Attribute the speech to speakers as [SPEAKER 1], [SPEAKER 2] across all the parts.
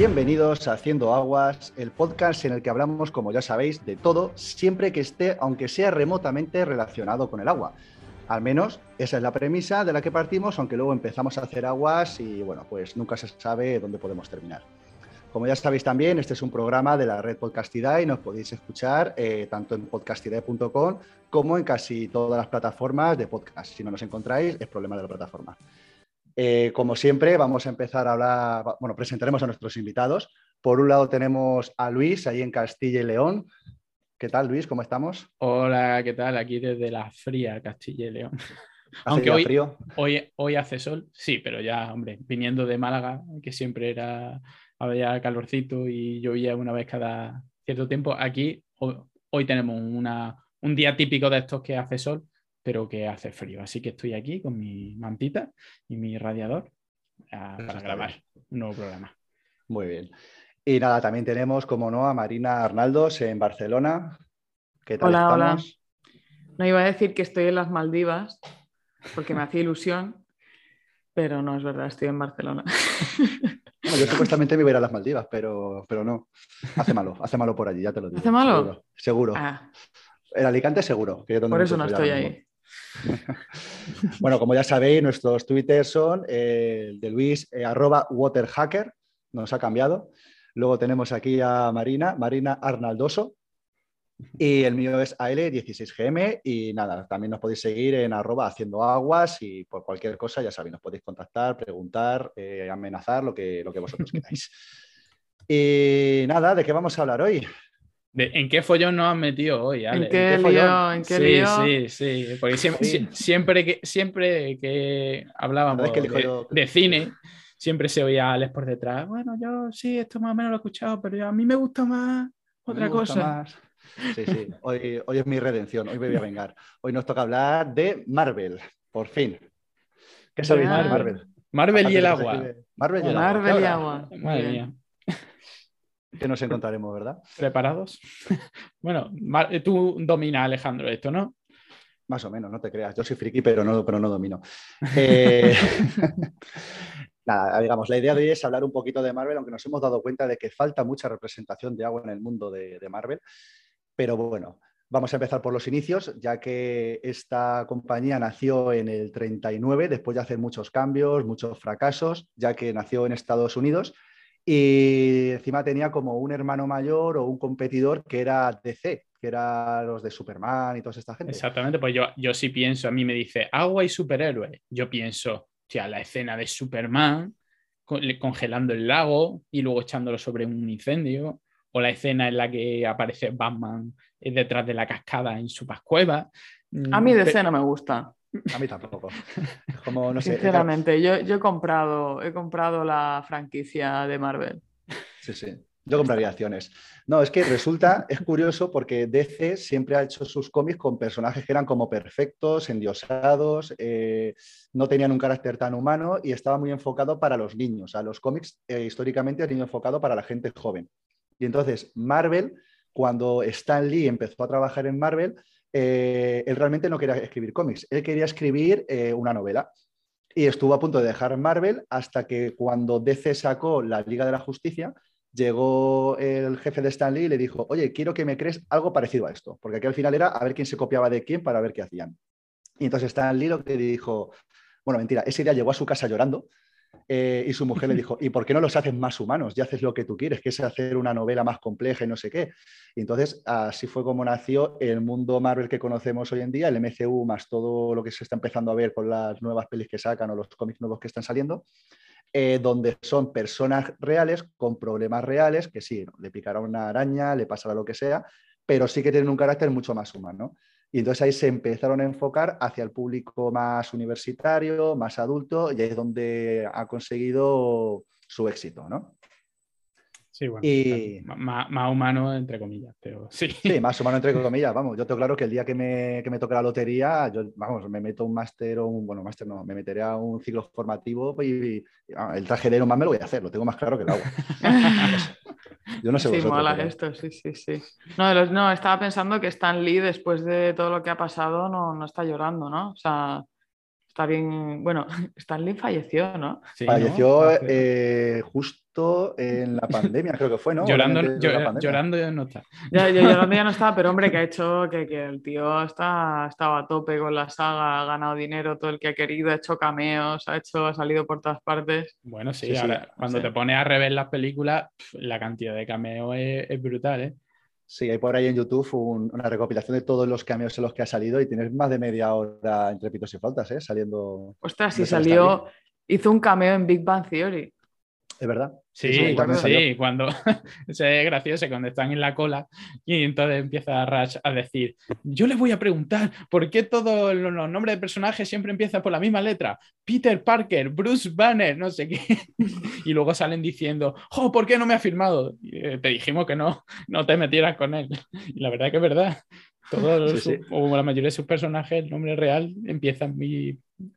[SPEAKER 1] Bienvenidos a Haciendo Aguas, el podcast en el que hablamos, como ya sabéis, de todo, siempre que esté, aunque sea remotamente relacionado con el agua. Al menos esa es la premisa de la que partimos, aunque luego empezamos a hacer aguas y bueno, pues nunca se sabe dónde podemos terminar. Como ya sabéis también, este es un programa de la red Podcastidae y nos podéis escuchar eh, tanto en podcastidae.com como en casi todas las plataformas de podcast. Si no nos encontráis, es problema de la plataforma. Eh, como siempre, vamos a empezar a hablar, bueno, presentaremos a nuestros invitados. Por un lado tenemos a Luis, ahí en Castilla y León. ¿Qué tal, Luis? ¿Cómo estamos?
[SPEAKER 2] Hola, ¿qué tal? Aquí desde la fría Castilla y León.
[SPEAKER 1] Aunque hoy, frío?
[SPEAKER 2] Hoy, hoy hace sol, sí, pero ya, hombre, viniendo de Málaga, que siempre era, había calorcito y llovía una vez cada cierto tiempo, aquí hoy, tenemos una, un día típico de estos que hace sol, pero que hace frío. Así que estoy aquí con mi mantita y mi radiador para grabar un nuevo programa.
[SPEAKER 1] Muy bien. Y nada, también tenemos, como no, a Marina Arnaldos en Barcelona.
[SPEAKER 3] ¿Qué tal hola, Hola. No iba a decir que estoy en las Maldivas, porque me hacía ilusión, pero no es verdad, estoy en Barcelona.
[SPEAKER 1] yo supuestamente me iba a ir a las Maldivas, pero, pero no. Hace malo, hace malo por allí, ya te lo digo.
[SPEAKER 3] ¿Hace malo?
[SPEAKER 1] Seguro. Ah. El Alicante seguro.
[SPEAKER 3] por eso no estoy ahí.
[SPEAKER 1] bueno, como ya sabéis, nuestros twitters son eh, el de Luis, eh, arroba waterhacker, nos ha cambiado. Luego tenemos aquí a Marina, Marina Arnaldoso. Y el mío es AL16GM. Y nada, también nos podéis seguir en arroba haciendo aguas y por cualquier cosa, ya sabéis, nos podéis contactar, preguntar, eh, amenazar, lo que, lo que vosotros queráis. y nada, ¿de qué vamos a hablar hoy?
[SPEAKER 2] ¿En qué follón nos han metido hoy?
[SPEAKER 3] ¿En qué, lío? ¿En qué
[SPEAKER 2] sí,
[SPEAKER 3] lío?
[SPEAKER 2] sí, sí, Porque siempre, que, siempre que hablábamos de, cine, siempre se oía a Alex por detrás. Bueno, yo sí, esto más o menos lo he escuchado, pero a mí me gusta más otra cosa.
[SPEAKER 1] Sí, sí. Hoy, hoy es mi redención, hoy me voy a vengar. Hoy nos toca hablar de Marvel, por fin. ¿Qué sabéis de Marvel?
[SPEAKER 2] Marvel y el agua.
[SPEAKER 1] Marvel y el
[SPEAKER 3] agua. Marvel y agua.
[SPEAKER 2] Madre mía
[SPEAKER 1] que nos encontraremos, ¿verdad?
[SPEAKER 2] ¿Preparados? bueno, tú dominas, Alejandro, esto, ¿no?
[SPEAKER 1] Más o menos, no te creas. Yo soy friki, pero no, pero no domino. Eh, nada, digamos, la idea de hoy es hablar un poquito de Marvel, aunque nos hemos dado cuenta de que falta mucha representación de agua en el mundo de, de Marvel. Pero bueno, Vamos a empezar por los inicios, ya que esta compañía nació en el 39, después de hacer muchos cambios, muchos fracasos, ya que nació en Estados Unidos y encima tenía como un hermano mayor o un competidor que era DC, que era los de Superman y toda esta gente.
[SPEAKER 2] Exactamente, pues yo, yo sí pienso, a mí me dice agua y superhéroe. Yo pienso, sea, la escena de Superman congelando el lago y luego echándolo sobre un incendio, o la escena en la que aparece Batman detrás de la cascada en su pascueva.
[SPEAKER 3] A mí DC no me gusta.
[SPEAKER 1] A mí tampoco. Como, no
[SPEAKER 3] Sinceramente, yo, yo, he, comprado, he comprado la franquicia de Marvel.
[SPEAKER 1] Sí, sí. Yo compraría acciones. No, es que resulta, es curioso porque DC siempre ha hecho sus cómics con personajes que eran como perfectos, endiosados, eh, no tenían un carácter tan humano y estaba muy enfocado para los niños. A los cómics eh, históricamente han sido enfocado para la gente joven. Y entonces Marvel, cuando Stan Lee empezó a trabajar en Marvel, eh, él realmente no quería escribir cómics, él quería escribir eh, una novela. Y estuvo a punto de dejar Marvel hasta que cuando DC sacó la Liga de la Justicia, llegó el jefe de Stan Lee y le dijo, oye, quiero que me crees algo parecido a esto, porque aquí al final era a ver quién se copiaba de quién para ver qué hacían. Y entonces Stan Lee lo que dijo, bueno, mentira, ese día llegó a su casa llorando eh, y su mujer le dijo, ¿y por qué no los haces más humanos? Ya haces lo que tú quieres, que es hacer una novela más compleja y no sé qué. Y entonces así fue como nació el mundo Marvel que conocemos hoy en día, el MCU más todo lo que se está empezando a ver con las nuevas pelis que sacan o los cómics nuevos que están saliendo. Eh, donde son personas reales con problemas reales, que sí, le picará una araña, le pasará lo que sea, pero sí que tienen un carácter mucho más humano. Y entonces ahí se empezaron a enfocar hacia el público más universitario, más adulto, y ahí es donde ha conseguido su éxito, ¿no?
[SPEAKER 2] Sí, bueno, y... más, humano entre comillas, pero sí.
[SPEAKER 1] Sí, más humano entre comillas, vamos, yo tengo claro que el día que me, que me toque la lotería, yo, vamos, me meto un máster o un, bueno, máster no, me meteré a un ciclo formativo y, el traje de Iron Man me lo voy a hacer, lo tengo más claro que el agua.
[SPEAKER 3] yo no sé Sí, mola esto, sí, sí, sí. No, no, estaba pensando que Stan Lee, después de todo lo que ha pasado, no, no está llorando, ¿no? O sea, está bien. Bueno, Stanley falleció, ¿no?
[SPEAKER 1] falleció eh, justo en la pandemia, creo que fue, ¿no?
[SPEAKER 2] Llorando, llorando ya no está.
[SPEAKER 3] Ya, llorando ya no está, pero hombre, que ha hecho que, el tío está, estaba a tope con la saga, ha ganado dinero todo el que ha querido, ha hecho cameos, ha, hecho, ha salido por todas partes.
[SPEAKER 2] Bueno, sí, ahora cuando te pones a rever las películas, la cantidad de cameos es brutal, ¿eh?
[SPEAKER 1] Sí, hay por ahí en YouTube una recopilación de todos los cameos en los que ha salido y tienes más de media hora entre pitos y faltas, ¿eh? Saliendo.
[SPEAKER 3] Ostras, si salió, hizo un cameo en Big Bang Theory.
[SPEAKER 1] Es verdad.
[SPEAKER 2] Sí, sí, sí cuando es gracioso cuando están en la cola y entonces empieza Rush a decir, yo les voy a preguntar por qué todos los nombres de personajes siempre empiezan por la misma letra. Peter Parker, Bruce Banner, no sé qué. y luego salen diciendo, oh, ¿por qué no me ha firmado? Eh, te dijimos que no, no te metieras con él. Y la verdad que es verdad. Todos, o la mayoría de sus personajes, el nombre real, empiezan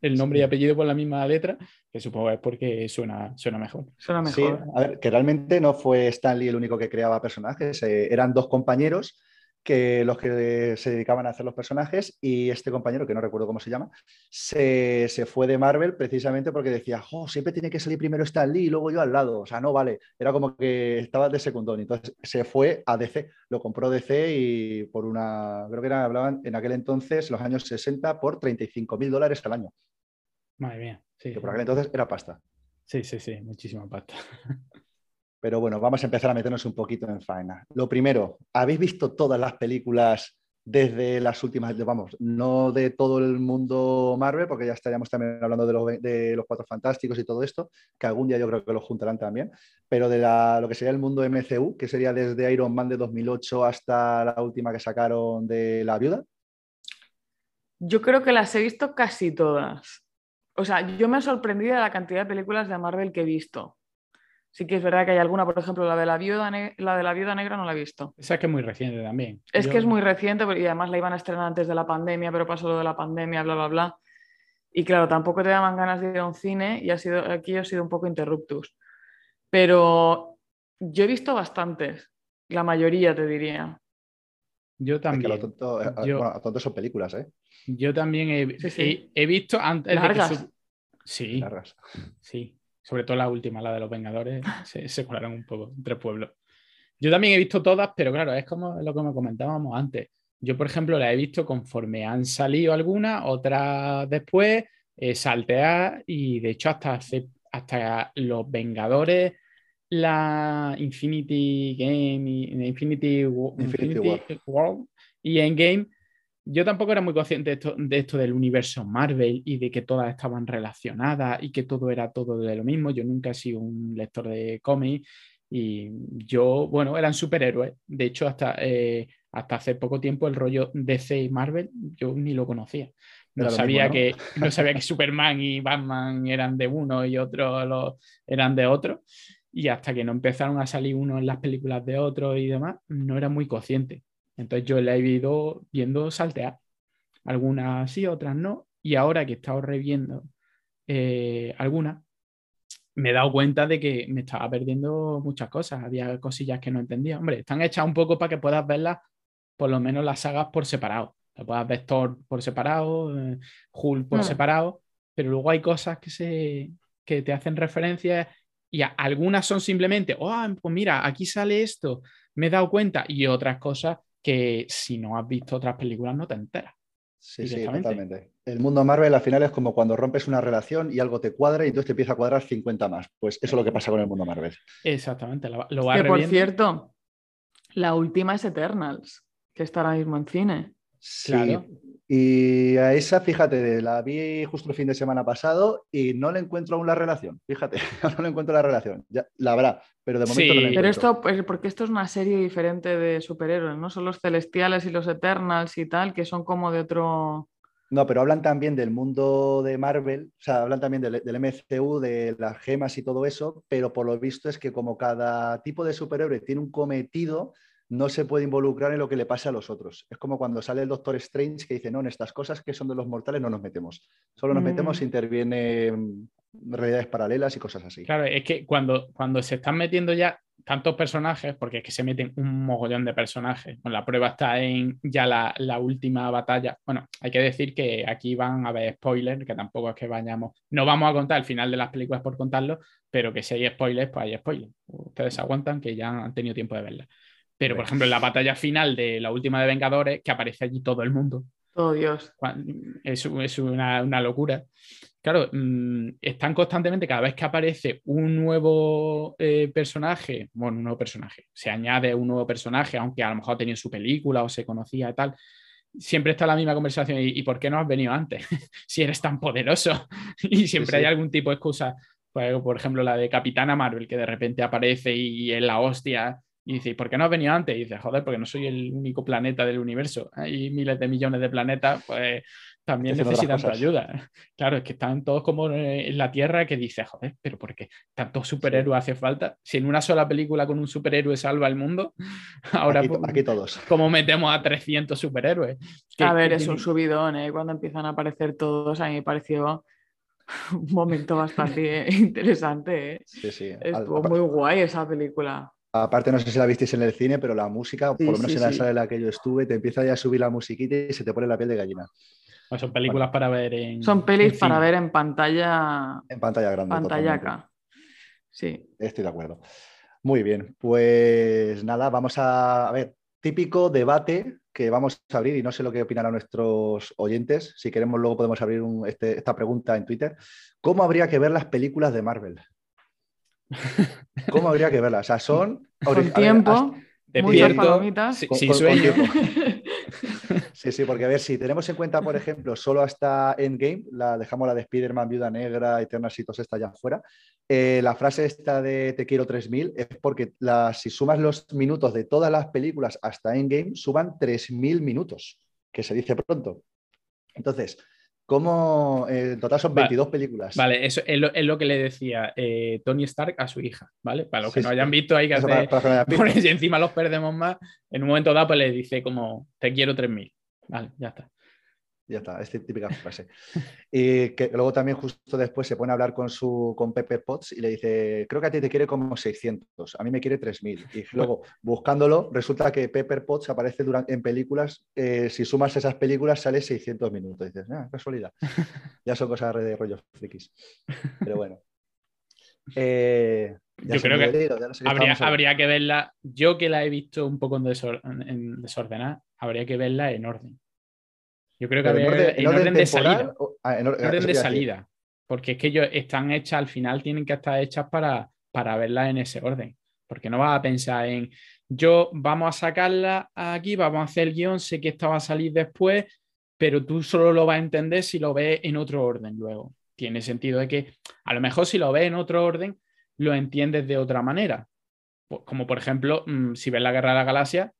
[SPEAKER 2] el nombre y apellido por la misma letra, que supongo es porque suena, suena mejor.
[SPEAKER 3] Suena mejor.
[SPEAKER 1] a ver, que realmente no fue Stanley el único que creaba personajes, eh, eran dos compañeros que los que se dedicaban a hacer los personajes y este compañero, que no recuerdo cómo se llama, se, fue de Marvel precisamente porque decía, oh, siempre tiene que salir primero Stan Lee y luego yo al lado. O sea, no vale. Era como que estaba de secundón. Entonces se fue a DC, lo compró DC y por una, creo que era, hablaban en aquel entonces, los años 60, por 35 mil dólares al año.
[SPEAKER 2] Madre mía. Sí.
[SPEAKER 1] Que por aquel entonces era pasta.
[SPEAKER 2] Sí, sí, sí, muchísima pasta.
[SPEAKER 1] Pero bueno, vamos a empezar a meternos un poquito en faena. Lo primero, ¿habéis visto todas las películas desde las últimas, vamos, no de todo el mundo Marvel, porque ya estaríamos también hablando de los, Cuatro Fantásticos y todo esto, que algún día yo creo que lo juntarán también, pero de lo que sería el mundo MCU, que sería desde Iron Man de 2008 hasta la última que sacaron de La Viuda?
[SPEAKER 3] Yo creo que las he visto casi todas. O sea, yo me he sorprendido de la cantidad de películas de Marvel que he visto. Sí que es verdad que hay alguna, por ejemplo, la de la viuda, la de la viuda negra no la he visto.
[SPEAKER 2] Esa que es muy reciente también.
[SPEAKER 3] Es que es muy reciente y además la iban a estrenar antes de la pandemia, pero pasó lo de la pandemia, bla, bla, bla. Y claro, tampoco te daban ganas de ir a un cine y ha sido, aquí ha sido un poco interruptus. Pero yo he visto bastantes, la mayoría te diría.
[SPEAKER 2] Yo también.
[SPEAKER 1] Es que lo tonto, son películas, ¿eh?
[SPEAKER 2] Yo también he, he, visto antes de que... Sí.
[SPEAKER 1] Largas.
[SPEAKER 2] Sí sobre todo la última, la de los Vengadores, se, se colaron un poco entre pueblos. Yo también he visto todas, pero claro, es como lo que me comentábamos antes. Yo, por ejemplo, la he visto conforme han salido algunas, otras después, eh, saltear y de hecho hasta, hasta los Vengadores, la Infinity Game, Infinity, Infinity, Infinity World y Endgame yo tampoco era muy consciente de esto, del universo Marvel y de que todas estaban relacionadas y que todo era todo de lo mismo. Yo nunca he sido un lector de cómics y yo, bueno, eran superhéroes. De hecho, hasta, eh, hasta hace poco tiempo el rollo DC y Marvel yo ni lo conocía. No sabía, Que, no sabía que Superman y Batman eran de uno y otro eran de otro. Y hasta que no empezaron a salir uno en las películas de otro y demás, no era muy consciente. Entonces yo la he ido viendo saltear. Algunas sí, otras no. Y ahora que he estado reviendo eh, algunas, me he dado cuenta de que me estaba perdiendo muchas cosas. Había cosillas que no entendía. Hombre, están hechas un poco para que puedas verlas, por lo menos las sagas por separado. Puedas ver Thor por separado, eh, Hulk por separado, pero luego hay cosas que, se, que te hacen referencia y algunas son simplemente, oh, pues mira, aquí sale esto, me he dado cuenta, y otras cosas que si no has visto otras películas no te enteras.
[SPEAKER 1] Sí, sí, totalmente. El mundo Marvel al final es como cuando rompes una relación y algo te cuadra y entonces te empieza a cuadrar 50 más. Pues eso es lo que pasa con el mundo Marvel.
[SPEAKER 2] Exactamente. Lo,
[SPEAKER 3] que por cierto, la última es Eternals, que está ahora mismo en cine.
[SPEAKER 1] Sí, y a esa, fíjate, la vi justo el fin de semana pasado y no le encuentro aún la relación. Fíjate, no le encuentro la relación. Ya, la habrá, pero de momento no le encuentro.
[SPEAKER 3] Pero esto, pues, porque esto es una serie diferente de superhéroes, ¿no? Son los celestiales y los eternals y tal, que son como de otro.
[SPEAKER 1] No, pero hablan también del mundo de Marvel, o sea, hablan también del, del, MCU, de las gemas y todo eso, pero por lo visto es que como cada tipo de superhéroe tiene un cometido, no se puede involucrar en lo que le pase a los otros. Es como cuando sale el Doctor Strange que dice, no, en estas cosas que son de los mortales no nos metemos. Solo nos metemos si mm. interviene realidades paralelas y cosas así.
[SPEAKER 2] Claro, es que cuando, cuando se están metiendo ya tantos personajes, porque es que se meten un mogollón de personajes. la prueba está en ya la, la, última batalla. Bueno, hay que decir que aquí van a haber spoilers, que tampoco es que vayamos. No vamos a contar el final de las películas por contarlo, pero que si hay spoilers, pues hay spoilers. Ustedes aguantan que ya han tenido tiempo de verla. Pero, por ejemplo, en la batalla final de la última de Vengadores, que aparece allí todo el mundo.
[SPEAKER 3] Oh, Dios.
[SPEAKER 2] Es, es una, una, locura. Claro, mm, están constantemente, cada vez que aparece un nuevo eh, personaje, bueno, un nuevo personaje, se añade un nuevo personaje, aunque a lo mejor tenía su película o se conocía y tal, siempre está la misma conversación. ¿Y, por qué no has venido antes? si eres tan poderoso. y siempre hay algún tipo de excusa. Pues, por ejemplo, la de Capitana Marvel, que de repente aparece y es la hostia y dice, ¿por qué no has venido antes? Y dice, joder, porque no soy el único planeta del universo. Hay miles de millones de planetas, pues también necesitan tu ayuda. Claro, es que están todos como en la Tierra que dice, joder, pero ¿por qué tantos superhéroes hace falta? Si en una sola película con un superhéroe salva el mundo, ahora
[SPEAKER 1] aquí, aquí todos.
[SPEAKER 2] ¿cómo metemos a 300 superhéroes?
[SPEAKER 3] A ver, es un subidón, ¿eh? Cuando empiezan a aparecer todos, a mí me pareció un momento bastante interesante. ¿eh?
[SPEAKER 1] Sí, sí.
[SPEAKER 3] Estuvo muy guay esa película.
[SPEAKER 1] Aparte, no sé si la visteis en el cine, pero la música, por lo menos en la sala en la que yo estuve, te empieza ya a subir la musiquita y se te pone la piel de gallina.
[SPEAKER 2] Pues son películas para ver en.
[SPEAKER 3] Son pelis para ver en pantalla.
[SPEAKER 1] En pantalla grande.
[SPEAKER 3] Pantallaca. Sí.
[SPEAKER 1] Estoy de acuerdo. Muy bien, pues nada, vamos a, a ver, típico debate que vamos a abrir y no sé lo que opinarán nuestros oyentes. Si queremos, luego podemos abrir este, esta pregunta en Twitter. ¿Cómo habría que ver las películas de Marvel? ¿Cómo habría que verlas? O sea, son...
[SPEAKER 3] Con tiempo, muchas palomitas.
[SPEAKER 2] sin sueño.
[SPEAKER 1] sí, sí, porque a ver, si tenemos en cuenta, por ejemplo, solo hasta Endgame, la dejamos la de Spider-Man, Viuda Negra, Eternals y está allá afuera, eh, la frase esta de Te quiero 3000 es porque si sumas los minutos de todas las películas hasta Endgame, suban 3000 minutos, que se dice pronto. Entonces, ¿Cómo? Eh, en total son 22 películas.
[SPEAKER 2] Vale, eso es lo, que le decía eh, Tony Stark a su hija, ¿vale? Para los que no hayan visto, hay que hacer. y encima los perdemos más. En un momento dado, pues le dice como: Te quiero 3000. Vale, ya está.
[SPEAKER 1] Ya está, es típica frase. y que luego también justo después se pone a hablar con su con Pepper Potts y le dice, creo que a ti te quiere como 600, a mí me quiere 3000. Y luego, buscándolo, resulta que Pepper Potts aparece durante, en películas, eh, si sumas esas películas sale 600 minutos. Y dices, ah, casualidad. ya son cosas de rollos frikis. Pero bueno.
[SPEAKER 2] Eh, yo creo que, habría, que verla, yo que la he visto un poco en, en desordenada, habría que verla en orden. Yo creo que en orden, de salida. Ah, en, orden de salida. Porque es que ellos están hechas, al final tienen que estar hechas para, para verlas en ese orden. Porque no vas a pensar en yo vamos a sacarla aquí, vamos a hacer el guion, sé que esta va a salir después, pero tú solo lo vas a entender si lo ves en otro orden luego. Tiene sentido de que a lo mejor si lo ves en otro orden, lo entiendes de otra manera. Como por ejemplo, mm, si ves la Guerra de la Galaxia,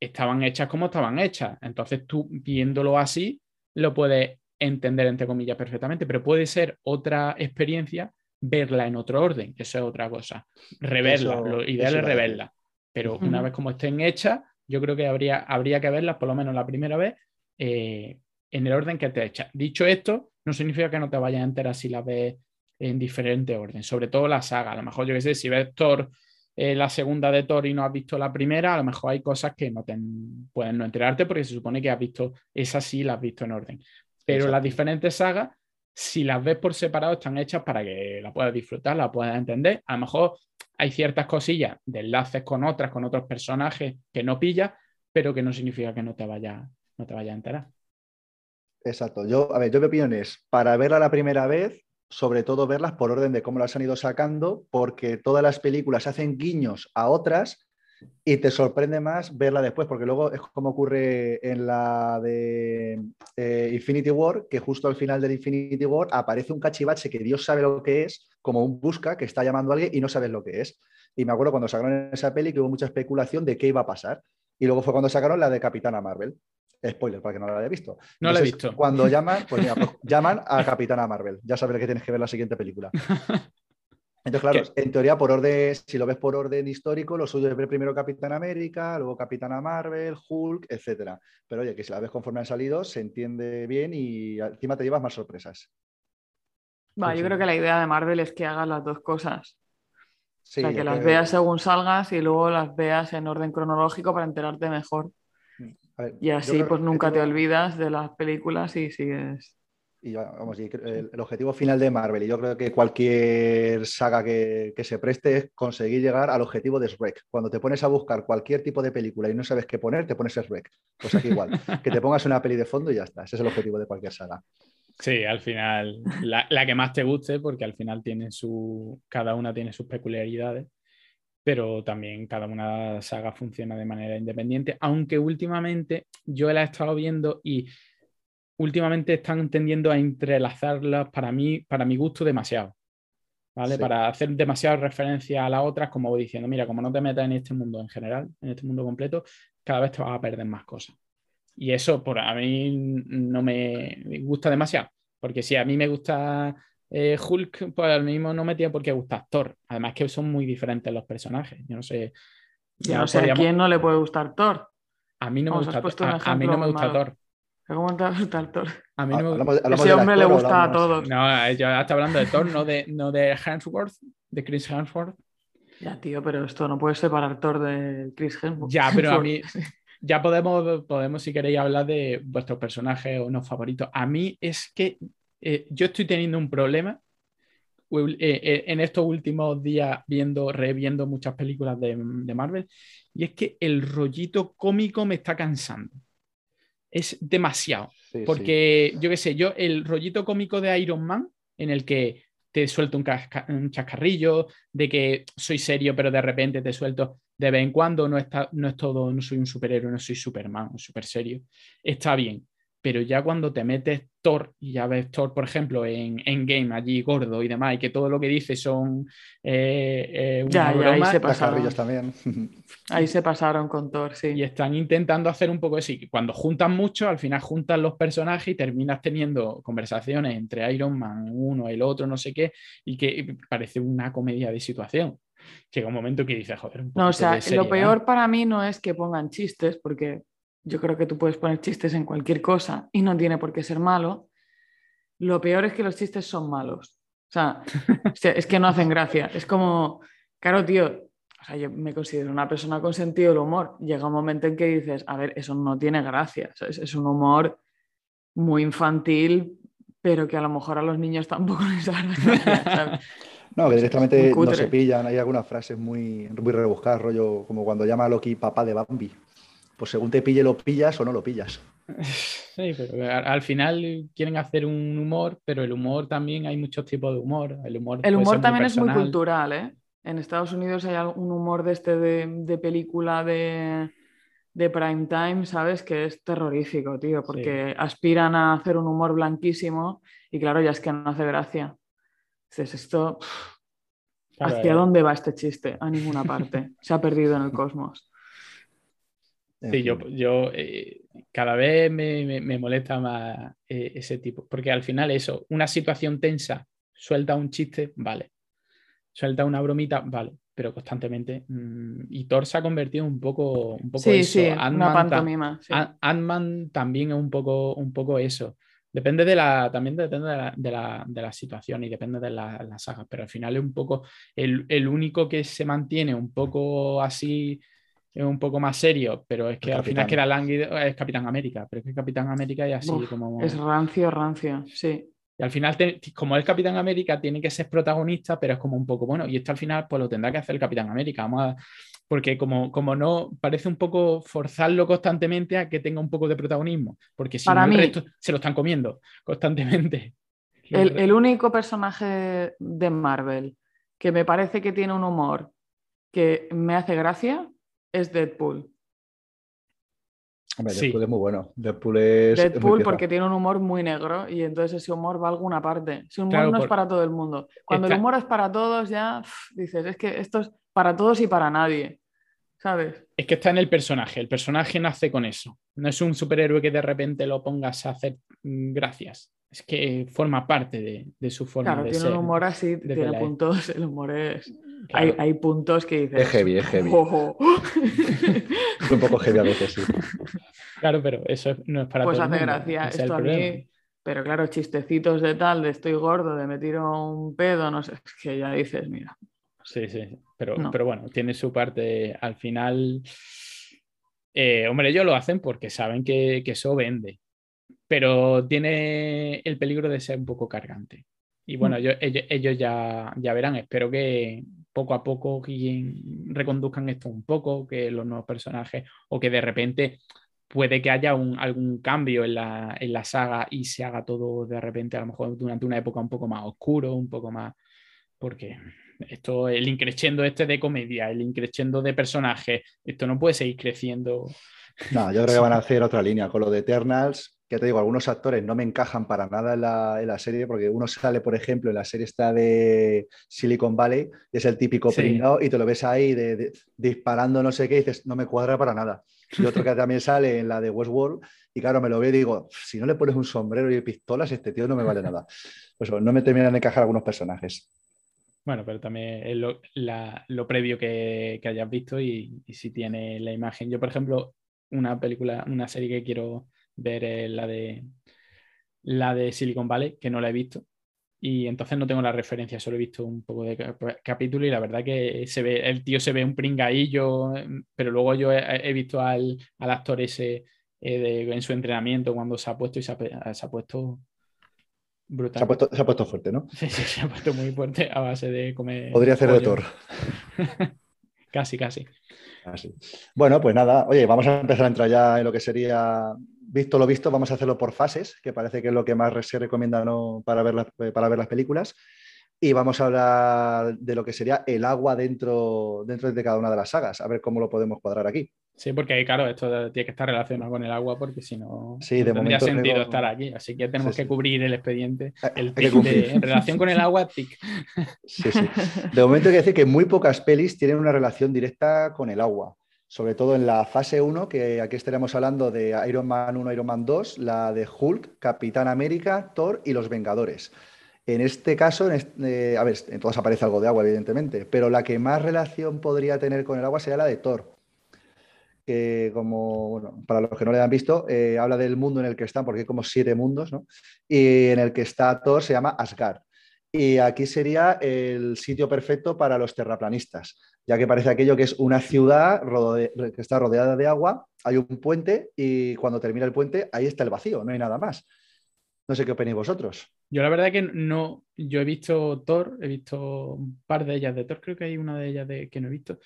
[SPEAKER 2] estaban hechas como estaban hechas. Entonces tú viéndolo así, lo puedes entender entre comillas perfectamente, pero puede ser otra experiencia verla en otro orden, eso es otra cosa. Reverla, lo ideal es reverla. Pero una vez como estén hechas, yo creo que habría, habría que verlas, por lo menos la primera vez, eh, en el orden que esté hecha. Dicho esto, no significa que no te vayas a enterar si la ves en diferente orden, sobre todo la saga. A lo mejor, yo qué sé, si ves Thor eh, la segunda de Thor y no has visto la primera, a lo mejor hay cosas que no te pueden no enterarte porque se supone que has visto, esa sí la has visto en orden. Pero las diferentes sagas, si las ves por separado, están hechas para que la puedas disfrutar, la puedas entender. A lo mejor hay ciertas cosillas de enlaces con otras, con otros personajes que no pillas, pero que no significa que no te vaya, no te vaya a enterar.
[SPEAKER 1] Exacto. Yo, a ver, yo mi opinión es, para verla la primera vez, sobre todo verlas por orden de cómo las han ido sacando, porque todas las películas hacen guiños a otras y te sorprende más verla después, porque luego es como ocurre en la de eh, Infinity War, que justo al final de Infinity War aparece un cachivache que Dios sabe lo que es, como un busca que está llamando a alguien y no sabes lo que es. Y me acuerdo cuando sacaron esa peli que hubo mucha especulación de qué iba a pasar. Y luego fue cuando sacaron la de Capitana Marvel. Spoiler, para que no lo haya visto.
[SPEAKER 2] No lo he visto.
[SPEAKER 1] Cuando llaman, pues mira, pues llaman a Capitana Marvel. Ya sabes que tienes que ver la siguiente película. Entonces, claro, en teoría, por orden, si lo ves por orden histórico, lo suyo es ver primero Capitán América, luego Capitana Marvel, Hulk, etcétera. Pero oye, que si la ves conforme han salido, se entiende bien y encima te llevas más sorpresas.
[SPEAKER 3] Va,
[SPEAKER 1] Sí,
[SPEAKER 3] yo
[SPEAKER 1] sí.
[SPEAKER 3] creo que la idea de Marvel es que hagas las dos cosas.
[SPEAKER 1] Sí,
[SPEAKER 3] o sea, que las veas según salgas y luego las veas en orden cronológico para enterarte mejor.
[SPEAKER 1] A ver,
[SPEAKER 3] Y así pues nunca te olvidas de las películas y sigues.
[SPEAKER 1] Y ya, vamos, y el, el objetivo final de Marvel, y yo creo que cualquier saga que, que se preste es conseguir llegar al objetivo de Shrek. Cuando te pones a buscar cualquier tipo de película y no sabes qué poner, te pones Shrek. Pues aquí igual, que te pongas una peli de fondo y ya está. Ese es el objetivo de cualquier saga.
[SPEAKER 2] Sí, al final, la, la que más te guste, porque al final tiene su, cada una tiene sus peculiaridades, pero también cada una saga funciona de manera independiente, aunque últimamente yo la he estado viendo y últimamente están tendiendo a entrelazarlas para mí, para mi gusto demasiado. ¿Vale?
[SPEAKER 1] Sí.
[SPEAKER 2] Para hacer demasiada referencia a las otras, como voy diciendo, mira, como no te metas en este mundo en general, en este mundo completo, cada vez te vas a perder más cosas. Y eso por a mí no me gusta demasiado. Porque si a mí me gusta eh, Hulk, pues al mismo no me tiene por qué gustar Thor. Además que son muy diferentes los personajes. Yo no sé.
[SPEAKER 3] Ya
[SPEAKER 2] no
[SPEAKER 3] sé a quién no le puede gustar Thor.
[SPEAKER 2] A mí no me gusta
[SPEAKER 3] un
[SPEAKER 2] a, a mí no me gusta
[SPEAKER 3] malo.
[SPEAKER 2] Thor.
[SPEAKER 3] ¿Cómo te va a gustar Thor?
[SPEAKER 2] A mí no me
[SPEAKER 3] Ese hombre le
[SPEAKER 1] actor
[SPEAKER 3] gusta a todos.
[SPEAKER 2] No, yo estoy hablando de Thor, no de, no de Hemsworth, de Chris Hemsworth.
[SPEAKER 3] Ya, tío, pero esto no puedes separar Thor de Chris Hemsworth.
[SPEAKER 2] Ya, pero a mí ya podemos, podemos, si queréis, hablar de vuestros personajes o no favoritos. A mí es que eh, yo estoy teniendo un problema eh, eh, en estos últimos días viendo, reviendo muchas películas de, de Marvel, y es que el rollito cómico me está cansando. Es demasiado.
[SPEAKER 1] Sí, sí.
[SPEAKER 2] Porque, yo qué sé, yo, el rollito cómico de Iron Man, en el que te suelto un, casca- un chascarrillo, de que soy serio, pero de repente te suelto de vez en cuando, no, está, no es todo, no soy un superhéroe, no soy Superman, súper serio, está bien. Pero ya cuando te metes Thor, y ya ves Thor, por ejemplo, en, en Game, allí gordo y demás, y que todo lo que dice son eh, eh, una
[SPEAKER 3] Ya, ya, ahí
[SPEAKER 2] broma,
[SPEAKER 3] se pasaron.
[SPEAKER 1] también.
[SPEAKER 3] Ahí se pasaron con Thor, sí.
[SPEAKER 2] y están intentando hacer un poco así. que Cuando juntan mucho, al final juntan los personajes y terminas teniendo conversaciones entre Iron Man, uno, el otro, no sé qué, y que parece una comedia de situación. Llega un momento que dices, joder, un
[SPEAKER 3] No, o sea,
[SPEAKER 2] de
[SPEAKER 3] lo peor para mí no es que pongan chistes, porque yo creo que tú puedes poner chistes en cualquier cosa y no tiene por qué ser malo. Lo peor es que los chistes son malos. O sea, o sea, es que no hacen gracia. Es como, claro, tío, o sea, yo me considero una persona con sentido del humor. Llega un momento en que dices, a ver, eso no tiene gracia. ¿sabes? Es un humor muy infantil, pero que a lo mejor a los niños tampoco les hará gracia. ¿sabes?
[SPEAKER 1] No, que directamente no se pillan. Hay algunas frases muy, muy rebuscadas, rollo como cuando llama a Loki papá de Bambi. Pues según te pille, lo pillas o no lo pillas.
[SPEAKER 2] Sí, pero al, al final quieren hacer un humor, pero el humor también hay muchos tipos de humor. El humor,
[SPEAKER 3] El humor también es muy cultural, ¿eh? En Estados Unidos hay un humor de este de, de película de, de prime time, ¿sabes? Que es terrorífico, tío, porque aspiran a hacer un humor blanquísimo y claro, ya es que no hace gracia. Dices, esto, ¿hacia
[SPEAKER 2] eh,
[SPEAKER 3] dónde va este chiste? A ninguna parte. Se ha perdido en el cosmos.
[SPEAKER 2] Sí, yo,
[SPEAKER 1] fin.
[SPEAKER 2] yo eh, cada vez me, me- me molesta más eh, ese tipo, porque al final eso, una situación tensa, suelta un chiste, vale, suelta una bromita, vale, pero constantemente. mm, y Thor se ha convertido un poco, un poco
[SPEAKER 3] Sí,
[SPEAKER 2] eso.
[SPEAKER 3] sí, una pantomima. sí.
[SPEAKER 2] Ant- Ant-Man también es un poco, un poco eso. Depende de la, también depende de la, de la, de la situación y depende de la, las sagas, pero al final es un poco el, el único que se mantiene un poco así, un poco más serio, pero es que
[SPEAKER 1] El
[SPEAKER 2] al final
[SPEAKER 1] Capitán.
[SPEAKER 2] queda lánguido, es Capitán América, pero es que Capitán América es así
[SPEAKER 3] Uf,
[SPEAKER 2] como...
[SPEAKER 3] Es rancio, rancio, sí.
[SPEAKER 2] Y al final, te- como es Capitán América, tiene que ser protagonista, pero es como un poco, bueno, y esto al final pues lo tendrá que hacer el Capitán América. Vamos a- porque como, como no, parece un poco forzarlo constantemente a que tenga un poco de protagonismo, porque si
[SPEAKER 3] Para
[SPEAKER 2] no el
[SPEAKER 3] mí-
[SPEAKER 2] resto se lo están comiendo constantemente.
[SPEAKER 3] El, el único personaje de Marvel que me parece que tiene un humor que me hace gracia es Deadpool.
[SPEAKER 1] Hombre,
[SPEAKER 2] Sí.
[SPEAKER 1] Deadpool es muy bueno. Deadpool es.
[SPEAKER 3] Deadpool porque tiene un humor muy negro y entonces ese humor va a alguna parte. Ese humor
[SPEAKER 2] Claro,
[SPEAKER 3] no es para todo el mundo. Cuando el humor es para todos ya dices, es que esto es para todos y para nadie. ¿Sabes?
[SPEAKER 2] Es que está en el personaje. El personaje nace con eso. No es un superhéroe que de repente lo pongas a hacer mm, gracias. Es que forma parte de, de su forma
[SPEAKER 3] Claro,
[SPEAKER 2] de
[SPEAKER 3] tiene
[SPEAKER 2] ser.
[SPEAKER 3] un humor así, tiene puntos, el humor es...
[SPEAKER 2] Claro.
[SPEAKER 3] Hay, hay puntos que dices...
[SPEAKER 1] Es heavy, es heavy.
[SPEAKER 3] "Ojo".
[SPEAKER 1] Es un poco heavy a veces, sí.
[SPEAKER 2] Claro, pero eso no es para
[SPEAKER 3] pues
[SPEAKER 2] todo el
[SPEAKER 3] hace
[SPEAKER 2] mundo.
[SPEAKER 3] gracia.
[SPEAKER 2] Ese
[SPEAKER 3] Esto a mí Pero claro, chistecitos de tal, de estoy gordo, de me tiro un pedo, no sé, es que ya dices, mira.
[SPEAKER 2] Sí, sí, pero, pero bueno, tiene su parte al final. Eh, hombre, ellos lo hacen porque saben que, eso vende, pero tiene el peligro de ser un poco cargante. Y bueno, mm. ellos, ya, ya, verán, espero que poco a poco reconduzcan esto un poco, que los nuevos personajes, o que de repente puede que haya un, algún cambio en la, en la, saga y se haga todo de repente, a lo mejor durante una época un poco más oscuro, un poco más. Porque esto, el increciendo este de comedia, el increciendo de personajes, esto no puede seguir creciendo.
[SPEAKER 1] No, yo creo que van a hacer otra línea con lo de Eternals. Que te digo, algunos actores no me encajan para nada en la, en la, serie, porque uno sale, por ejemplo, en la serie está de Silicon Valley, y es el típico sí. y te lo ves ahí de, disparando no sé qué, y dices, no me cuadra para nada. Y otro que también sale en la de Westworld, y claro, me lo veo y digo, si no le pones un sombrero y pistolas, este tío no me vale nada. Pues no me terminan de encajar algunos personajes.
[SPEAKER 2] Bueno, pero también es lo, previo que, hayas visto y, si tiene la imagen. Yo, por ejemplo, una película, una serie que quiero ver es la de la de Silicon Valley, que no la he visto. Y entonces no tengo la referencia, solo he visto un poco de capítulo y la verdad que se ve, el tío se ve un pringaillo, pero luego yo he, visto al, actor ese eh, en su entrenamiento cuando se ha puesto y se ha puesto
[SPEAKER 1] se ha, puesto, fuerte, ¿no?
[SPEAKER 2] Sí, sí, se ha puesto muy fuerte a base de comer.
[SPEAKER 1] Podría hacer de Thor.
[SPEAKER 2] casi, casi.
[SPEAKER 1] Bueno, pues nada, oye, vamos a empezar a entrar ya en lo que sería, visto lo visto, vamos a hacerlo por fases, que parece que es lo que más se recomienda para, ver para ver las películas. Y vamos a hablar de lo que sería el agua dentro, dentro de cada una de las sagas, a ver cómo lo podemos cuadrar aquí.
[SPEAKER 2] Sí, porque claro, esto tiene que estar relacionado con el agua porque si no, no tendría sentido estar aquí. Así que tenemos que cubrir el expediente. Eh, el en relación con el agua, tic.
[SPEAKER 1] Sí, sí. De momento hay que decir que muy pocas pelis tienen una relación directa con el agua. Sobre todo en la fase 1, que aquí estaremos hablando de Iron Man 1, Iron Man 2, la de Hulk, Capitán América, Thor y los Vengadores. En este caso, eh, a ver, en todas aparece algo de agua, evidentemente, pero la que más relación podría tener con el agua sería la de Thor que como, para los que no le han visto, eh, habla del mundo en el que están, porque hay como siete mundos, ¿no? Y en el que está Thor se llama Asgard. Y aquí sería el sitio perfecto para los terraplanistas, ya que parece aquello que es una ciudad que está rodeada de agua, hay un puente y cuando termina el puente ahí está el vacío, no hay nada más. No sé qué opináis vosotros.
[SPEAKER 2] Yo la verdad que no, yo he visto Thor, he visto un par de ellas de Thor, creo que hay una de ellas de, que no he visto,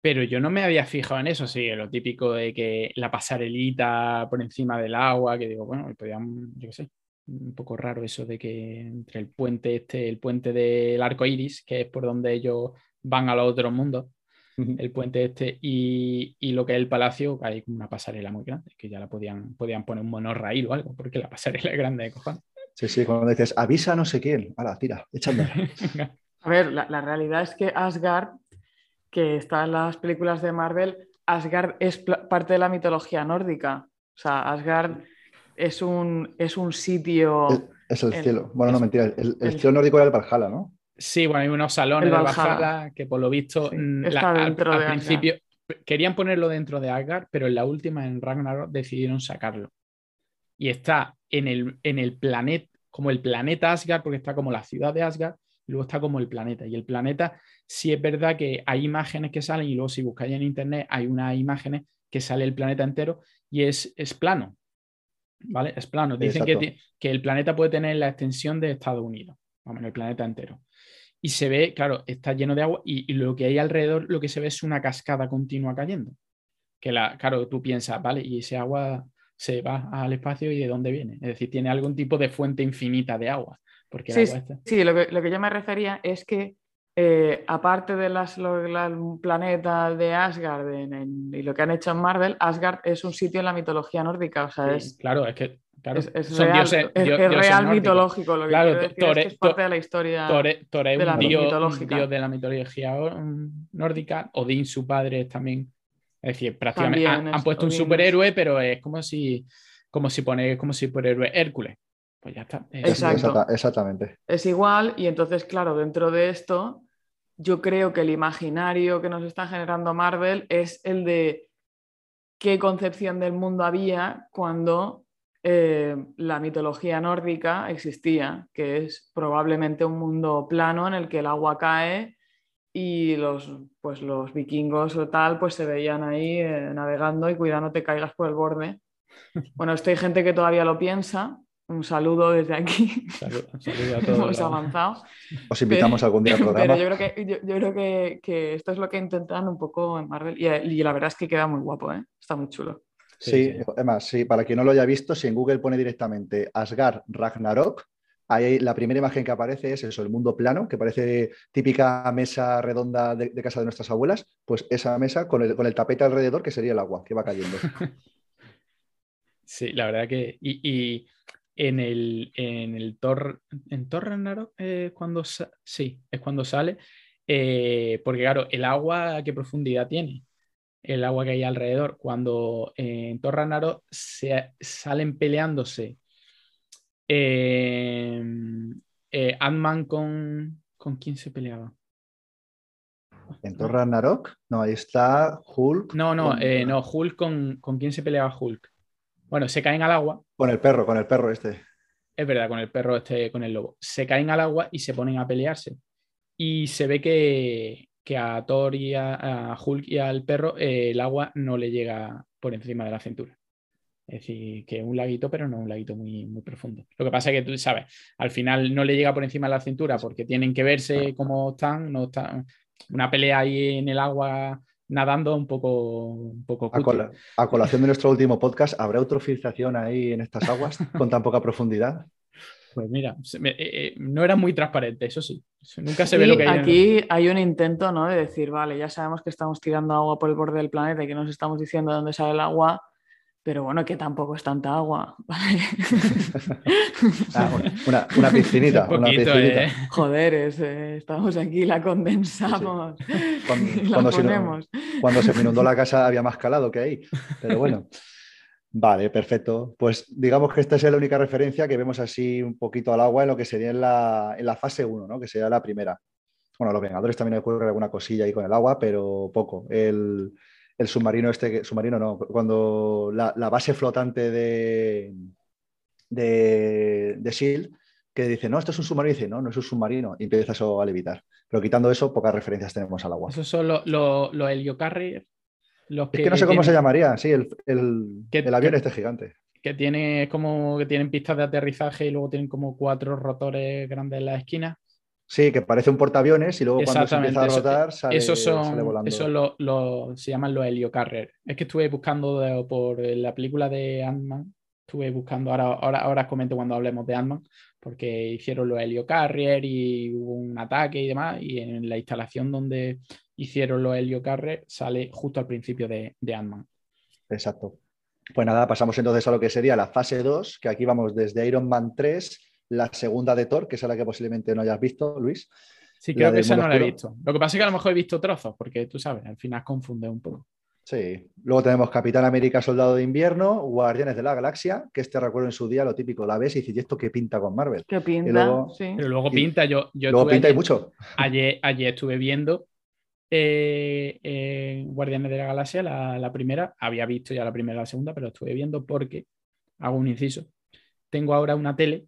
[SPEAKER 2] pero yo no me había fijado en eso, sí, lo típico de que la pasarelita por encima del agua, que digo, bueno, podían, yo qué sé, un poco raro eso de que entre el puente este, el puente del arco iris, que es por donde ellos van a los otros mundos, el puente este, y, lo que es el palacio, hay como una pasarela muy grande, que ya la podían, podían poner un monorraíl o algo, porque la pasarela es grande de cojones.
[SPEAKER 1] Sí, sí, cuando dices, avisa no sé quién, ahora tira, échame.
[SPEAKER 3] a ver, la, la realidad es que Asgard que está en las películas de Marvel, Asgard es parte de la mitología nórdica. O sea, Asgard es un, es un sitio.
[SPEAKER 1] Es, el cielo. Bueno, no, mentira. El, cielo nórdico era el Valhalla, ¿no?
[SPEAKER 2] Sí, bueno, hay unos salones de Valhalla que por lo visto mm, al, principio querían ponerlo dentro de Asgard, pero en la última, en Ragnarok, decidieron sacarlo. Y está en el, en el planeta, como el planeta Asgard, porque está como la ciudad de Asgard, y luego está como el planeta. Y el planeta sí es verdad que hay imágenes que salen y luego si buscáis en internet hay unas imágenes que sale el planeta entero y es, es plano. ¿Vale? Es plano. Dicen que, que, el planeta puede tener la extensión de Estados Unidos, vamos, el planeta entero. Y se ve, claro, está lleno de agua y, lo que hay alrededor, lo que se ve es una cascada continua cayendo. Que la, claro, tú piensas, ¿vale? Y ese agua se va al espacio y de dónde viene. Es decir, tiene algún tipo de fuente infinita de agua. Porque
[SPEAKER 3] sí, sí lo, que, lo que yo me refería es que eh, aparte del planeta de Asgard y lo que han hecho en Marvel, Asgard es un sitio en la mitología nórdica. O sea, es,
[SPEAKER 2] claro, es que
[SPEAKER 3] es, real, es, real mitológico lo que claro, decir, es, es parte de la historia
[SPEAKER 2] Tore, de la un, dios, de la mitología nórdica. Odín, su padre, es también. Es decir, prácticamente han, puesto un superhéroe, pero es como si, como si pone como si superhéroe Hércules. Pues ya está.
[SPEAKER 3] Exacto.
[SPEAKER 1] exactamente.
[SPEAKER 3] Es igual, y entonces, claro, dentro de esto, yo creo que el imaginario que nos está generando Marvel es el de qué concepción del mundo había cuando eh, la mitología nórdica existía, que es probablemente un mundo plano en el que el agua cae y los, pues los vikingos o tal pues se veían ahí eh, navegando y cuidando te caigas por el borde. Bueno, esto hay gente que todavía lo piensa. Un saludo desde aquí. Hemos avanzado.
[SPEAKER 1] Os invitamos algún día al programa.
[SPEAKER 3] Pero yo creo, que, yo, creo que, esto es lo que intentan un poco en Marvel y, la verdad es que queda muy guapo, ¿eh? está muy chulo.
[SPEAKER 1] Sí, además, sí, para quien no lo haya visto, si en Google pone directamente Asgard Ragnarok, ahí la primera imagen que aparece es eso, el mundo plano, que parece típica mesa redonda de, casa de nuestras abuelas, pues esa mesa con el, con el, tapete alrededor, que sería el agua que va cayendo.
[SPEAKER 2] Sí, la verdad que. Y, en el, en el Thor, en Thor Ragnarok, eh, cuando sí, es cuando sale, eh, porque claro, el agua, ¿qué profundidad tiene? El agua que hay alrededor. Cuando eh, en Torranaro se salen peleándose eh, eh, Ant-Man con. ¿Con quién se peleaba?
[SPEAKER 1] ¿En Thor No, ahí está Hulk.
[SPEAKER 2] No, no, no, Hulk con, con quién se peleaba Hulk. Bueno, se caen al agua.
[SPEAKER 1] Con el perro, con el perro este.
[SPEAKER 2] Es verdad, con el perro este, con el lobo. Se caen al agua y se ponen a pelearse. Y se ve que, que a Thor y a, Hulk y al perro eh, el agua no le llega por encima de la cintura. Es decir, que un laguito, pero no un laguito muy, muy profundo. Lo que pasa es que tú sabes, al final no le llega por encima de la cintura porque tienen que verse cómo están, no están. Una pelea ahí en el agua nadando un poco, un poco
[SPEAKER 1] a, colación de nuestro último podcast, ¿habrá eutrofización ahí en estas aguas con tan poca profundidad?
[SPEAKER 2] Pues mira, eh, eh, no era muy transparente, eso sí. Nunca se ve lo que
[SPEAKER 3] hay. Aquí hay un intento, ¿no? De decir, vale, ya sabemos que estamos tirando agua por el borde del planeta y que nos estamos diciendo dónde sale el agua, pero bueno, que tampoco es tanta agua, ¿vale?
[SPEAKER 1] Ah, una, piscinita.
[SPEAKER 2] ¿eh?
[SPEAKER 3] Joder, estamos aquí, la condensamos.
[SPEAKER 1] Cuando, cuando se inundó la casa había más calado que ahí, pero bueno. Vale, perfecto. Pues digamos que esta es la única referencia que vemos así un poquito al agua en lo que sería en la, fase 1, ¿no? que sería la primera. Bueno, los Vengadores también ocurre alguna cosilla ahí con el agua, pero poco. El, submarino este, submarino no, cuando la, base flotante de, de, de SEAL, que dice, no, esto es un submarino, y dice, no, no es un submarino, y empieza eso a levitar. Pero quitando eso, pocas referencias tenemos al agua.
[SPEAKER 2] Eso son los lo, lo
[SPEAKER 1] es que no sé cómo se llamaría, sí, el, el, avión este gigante.
[SPEAKER 2] Que tiene como que tienen pistas de aterrizaje y luego tienen como cuatro rotores grandes en la esquina.
[SPEAKER 1] Sí, que parece un portaaviones y luego cuando se empieza a rotar sale,
[SPEAKER 2] esos son, volando. Eso lo, se llaman los heliocarrier. Es que estuve buscando por la película de Ant-Man, estuve buscando, ahora, ahora, ahora comento cuando hablemos de Ant-Man, porque hicieron los heliocarrier y hubo un ataque y demás, y en la instalación donde hicieron los heliocarrier sale justo al principio de, de Ant-Man.
[SPEAKER 1] Exacto. Pues nada, pasamos entonces a lo que sería la fase 2, que aquí vamos desde Iron Man 3, la segunda de Thor, que es la que posiblemente no hayas visto, Luis.
[SPEAKER 2] Sí, creo que esa no la he visto. Lo que pasa es que a lo mejor he visto trozos, porque tú sabes, al final confunde un poco.
[SPEAKER 1] Sí. Luego tenemos Capitán América, Soldado de Invierno, Guardianes de la Galaxia, que este recuerdo en su día lo típico, la ves y dices, ¿y esto qué pinta con Marvel?
[SPEAKER 3] ¿Qué pinta?
[SPEAKER 2] sí. Pero luego pinta, yo, yo
[SPEAKER 1] luego pinta y mucho.
[SPEAKER 2] Ayer, ayer estuve viendo eh, eh, Guardianes de la Galaxia, la, primera, había visto ya la primera y la segunda, pero estuve viendo porque, hago un inciso, tengo ahora una tele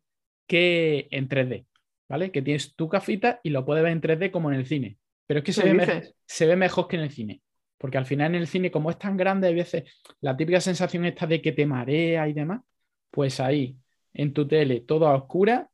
[SPEAKER 2] que en 3D, ¿vale? Que tienes tu cafita y lo puedes ver en 3D como en el cine. Pero es que se ve, se ve mejor que en el cine. Porque al final en el cine, como es tan grande, a veces la típica sensación esta de que te marea y demás, pues ahí, en tu tele, todo oscura,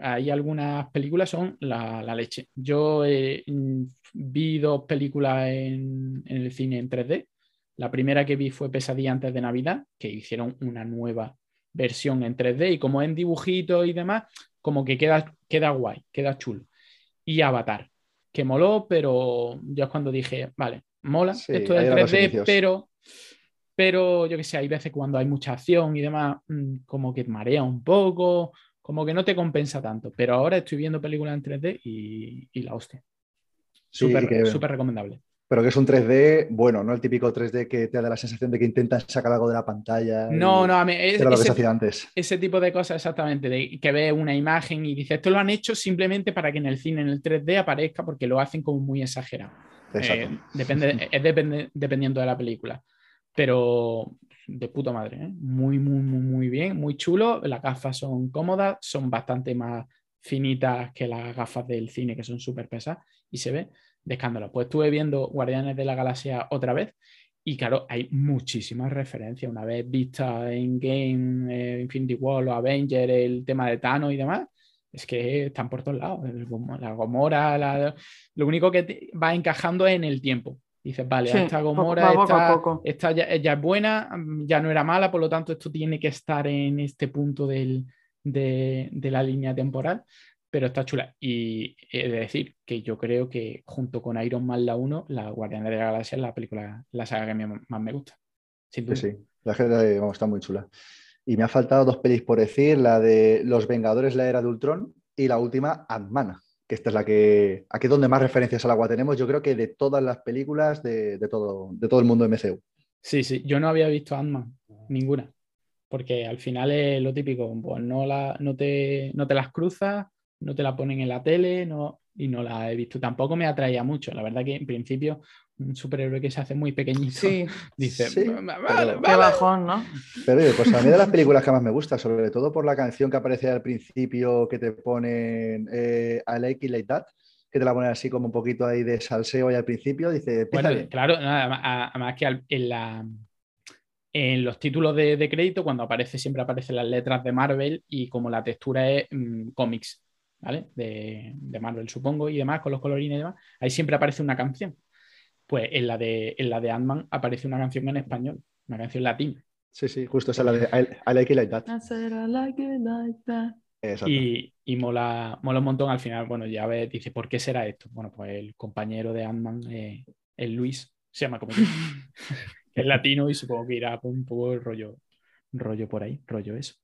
[SPEAKER 2] hay algunas películas son la, leche. Yo eh, mm, vi dos películas en, el cine en 3D. La primera que vi fue Pesadilla antes de Navidad, que hicieron una nueva versión en 3D y como en dibujitos y demás, como que queda, queda guay, queda chulo. Y Avatar, que moló, pero yo es cuando dije, vale, mola esto del 3D, pero, pero yo que sé, hay veces cuando hay mucha acción y demás, mm, como que marea un poco, como que no te compensa tanto. Pero ahora estoy viendo películas en 3D y, la hostia. Súper recomendable.
[SPEAKER 1] Pero que es un 3D bueno, no el típico 3D que te da la sensación de que intentan sacar algo de la pantalla.
[SPEAKER 2] No, no, a mí
[SPEAKER 1] es, lo ese,
[SPEAKER 2] antes. ese tipo de cosas exactamente, de que ve una imagen y dice, esto lo han hecho simplemente para que en el cine, en el 3D aparezca porque lo hacen como muy exagerado. Eh, depende, es depende, dependiendo de la película. Pero de puta madre, ¿eh? muy, muy, muy, muy bien, muy chulo. Las gafas son cómodas, son bastante más finitas que las gafas del cine, que son súper pesadas, y se ve de escándalo. Pues estuve viendo Guardianes de la Galaxia otra vez, y claro, hay muchísimas referencias. Una vez vista en Game, eh, Infinity War, o Avenger, el tema de Thanos y demás, es que están por todos lados. La Gomora, lo único que va encajando es en el tiempo. Dices, vale, esta Gomora esta, ya, es buena, ya no era mala, por lo tanto esto tiene que estar en este punto de, la línea temporal, pero está chula. Y he de decir que yo creo que junto con Iron Man la 1, la Guardiana de la Galaxia es la película, la saga que más me gusta.
[SPEAKER 1] Sí, sí, la gente está muy chula. Y me ha faltado dos pelis por decir, la de Los Vengadores, la era de Ultron y la última, Ant-Man, que esta es la que, aquí donde más referencias al agua tenemos, yo creo que de todas las películas de, todo, de todo el mundo MCU.
[SPEAKER 2] Sí, sí, yo no había visto Ant-Man, ninguna, porque al final es lo típico, pues no, la, no, te, no te las cruzas, no te la ponen en la tele, no, y no la he visto. Tampoco me atraía mucho, la verdad que en principio un superhéroe que se hace muy pequeñito. Sí. Dice,
[SPEAKER 3] vale, Qué bajón, ¿no?
[SPEAKER 1] Pero pues a mí de las películas que más me gusta, sobre todo por la canción que aparece al principio, que te ponen eh, I like it like that, que te la ponen así como un poquito ahí de salseo ahí al principio, dice...
[SPEAKER 2] Bueno, claro, además que en, la, en los títulos de, crédito, cuando aparece, siempre aparecen las letras de Marvel y como la textura es mm, cómics, ¿vale? De, de Marvel, supongo, y demás, con los colorines y demás, ahí siempre aparece una canción pues en la de, en la de Ant-Man aparece una canción en español, una canción latina.
[SPEAKER 1] Sí, sí, justo esa es la de I, Like It Like That.
[SPEAKER 2] Y, y mola, mola un montón al final. Bueno, ya ves, dice, ¿por qué será esto? Bueno, pues el compañero de Ant-Man, eh, el Luis, se llama como es latino y supongo que irá un poco rollo, rollo por ahí, rollo eso.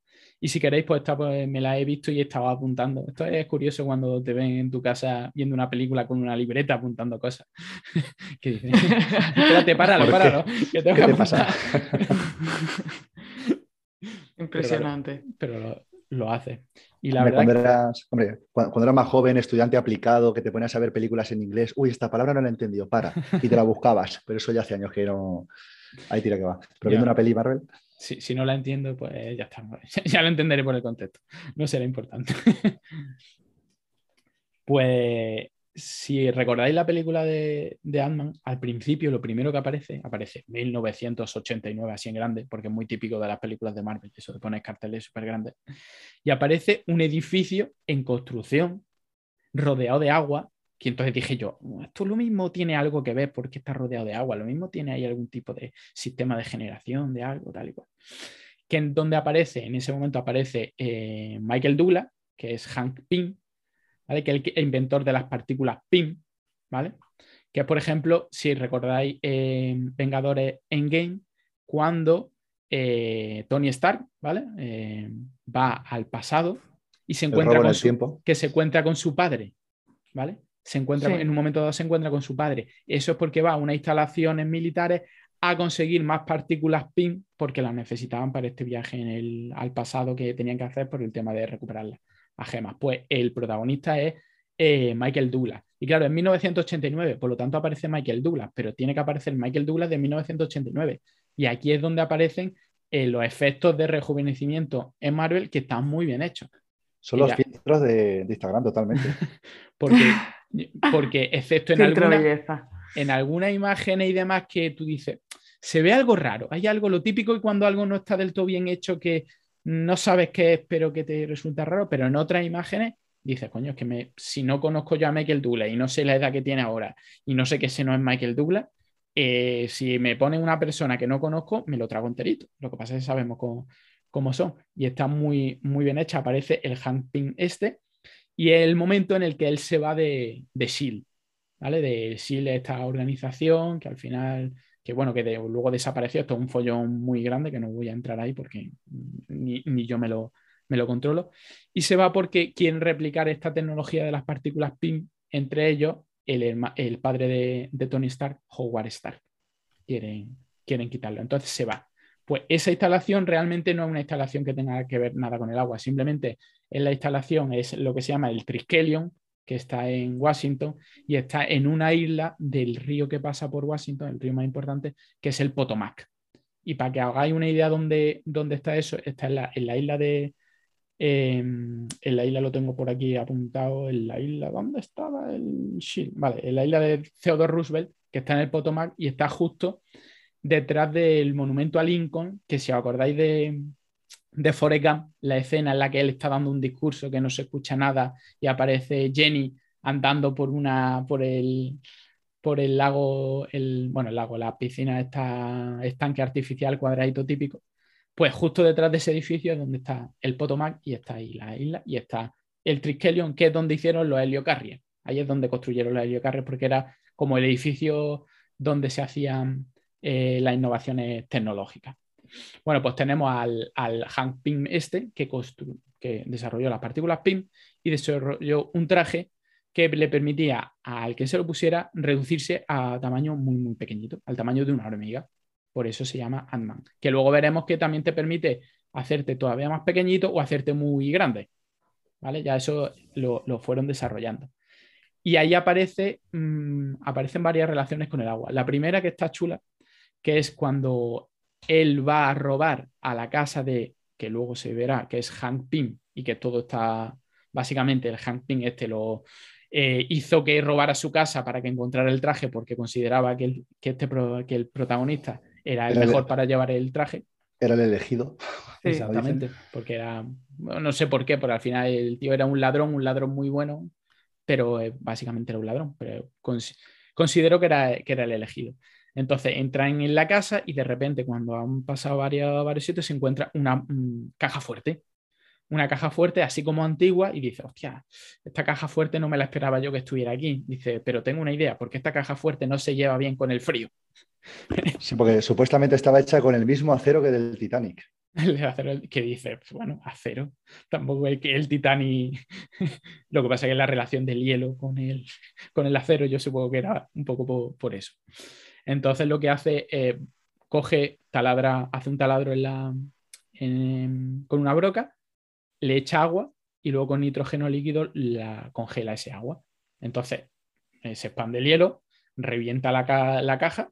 [SPEAKER 2] Y si queréis, pues, esta, pues me la he visto y estaba apuntando. Esto es curioso cuando te ven en tu casa viendo una película con una libreta apuntando cosas. que dices, espérate, páralo, páralo. Que ¿Qué te pasa?
[SPEAKER 3] Impresionante.
[SPEAKER 2] Pero, lo, hace. Y la
[SPEAKER 1] verdad cuando, eras, hombre, cuando, eras más joven, estudiante aplicado, que te ponías a ver películas en inglés, uy, esta palabra no la he entendido, para, y te la buscabas, pero eso ya hace años que no... Ahí tira que va. Pero viendo una peli Marvel
[SPEAKER 2] si, no la entiendo, pues ya está. Ya lo entenderé por el contexto. No será importante. pues si recordáis la película de, de Ant-Man, al principio lo primero que aparece, aparece 1989 así en grande, porque es muy típico de las películas de Marvel, eso de poner carteles súper grandes, y aparece un edificio en construcción rodeado de agua y entonces dije yo, esto lo mismo tiene algo que ver porque está rodeado de agua, lo mismo tiene ahí algún tipo de sistema de generación de algo, tal y cual. Que en donde aparece, en ese momento aparece eh, Michael Douglas, que es Hank Pym, ¿vale? que es el inventor de las partículas Pym, ¿vale? Que por ejemplo, si recordáis en Vengadores Endgame, cuando eh, Tony Stark, ¿vale? Eh, va al pasado y se encuentra con su, que se encuentra con su padre, ¿vale? Se encuentra, en un momento dado se encuentra con su padre. Eso es porque va a unas instalaciones militares a conseguir más partículas PIN porque las necesitaban para este viaje en el, al pasado que tenían que hacer por el tema de recuperar las gemas. Pues el protagonista es eh, Michael Douglas. Y claro, en 1989, por lo tanto aparece Michael Douglas, pero tiene que aparecer Michael Douglas de 1989. Y aquí es donde aparecen eh, los efectos de rejuvenecimiento en Marvel que están muy bien hechos.
[SPEAKER 1] Son los filtros de, de Instagram totalmente.
[SPEAKER 2] porque porque excepto en alguna, en alguna imagen y demás que tú dices, se ve algo raro, hay algo, lo típico y cuando algo no está del todo bien hecho que no sabes qué es, pero que te resulta raro, pero en otras imágenes dices, coño, es que me, si no conozco yo a Michael Douglas y no sé la edad que tiene ahora y no sé que ese no es Michael Douglas, eh, si me pone una persona que no conozco, me lo trago enterito. Lo que pasa es que sabemos cómo, cómo son y está muy, muy bien hecha. Aparece el Hank Pym este, y el momento en el que él se va de, de SEAL, ¿vale? De SEAL, esta organización que al final, que bueno, que luego desapareció, esto es un follón muy grande que no voy a entrar ahí porque ni, yo me lo, me lo controlo. Y se va porque quieren replicar esta tecnología de las partículas PIM, entre ellos el, el padre de, de, Tony Stark, Howard Stark. Quieren, quieren quitarlo. Entonces se va. Pues esa instalación realmente no es una instalación que tenga que ver nada con el agua, simplemente en la instalación es lo que se llama el Triskelion, que está en Washington y está en una isla del río que pasa por Washington, el río más importante, que es el Potomac. Y para que hagáis una idea dónde, dónde está eso, está en la, isla de, em, en la isla lo tengo por aquí apuntado, en la isla, ¿dónde estaba el Shield? Vale, en la isla de Theodore Roosevelt, que está en el Potomac y está justo detrás del monumento a Lincoln, que si os acordáis de, de Forrest la escena en la que él está dando un discurso que no se escucha nada y aparece Jenny andando por una por el por el lago, el, bueno, el lago, la piscina, esta estanque artificial cuadradito típico, pues justo detrás de ese edificio es donde está el Potomac y está ahí la isla y está el Triskelion, que es donde hicieron los heliocarriers. Ahí es donde construyeron los heliocarriers porque era como el edificio donde se hacían eh, las innovaciones tecnológicas. Bueno, pues tenemos al, al Hank Pym este que, que desarrolló las partículas Pym y desarrolló un traje que le permitía al que se lo pusiera reducirse a tamaño muy, muy pequeñito, al tamaño de una hormiga. Por eso se llama Ant-Man. Que luego veremos que también te permite hacerte todavía más pequeñito o hacerte muy grande. ¿Vale? Ya eso lo, fueron desarrollando. Y ahí aparece, mm, aparecen varias relaciones con el agua. La primera que está chula, que es cuando él va a robar a la casa de, que luego se verá, que es Hank Pym, y que todo está, básicamente el Hank Pym este lo, eh, hizo que robara su casa para que encontrara el traje porque consideraba que el, que este que el protagonista era el mejor para llevar el traje.
[SPEAKER 1] Era el elegido.
[SPEAKER 2] Exactamente, porque era, no sé por qué, pero al final el tío era un ladrón, un ladrón muy bueno, pero eh, básicamente era un ladrón, pero considero que era, que era el elegido. Entonces entran en la casa y de repente cuando han pasado varios, varios sitios se encuentra una mm, caja fuerte una caja fuerte así como antigua y dice, hostia, esta caja fuerte no me la esperaba yo que estuviera aquí. Dice, pero tengo una idea, porque esta caja fuerte no se lleva bien con el frío.
[SPEAKER 1] Sí, porque supuestamente estaba hecha con el mismo acero que del Titanic.
[SPEAKER 2] El acero que dice, pues bueno, acero. Tampoco es que el Titanic. Lo que pasa es que la relación del hielo con el, con el acero, yo supongo que era un poco por, eso. Entonces lo que hace, eh, coge, taladra, hace un taladro en la, con una broca le echa agua y luego con nitrógeno líquido la congela ese agua. Entonces eh, se expande el hielo, revienta la, caja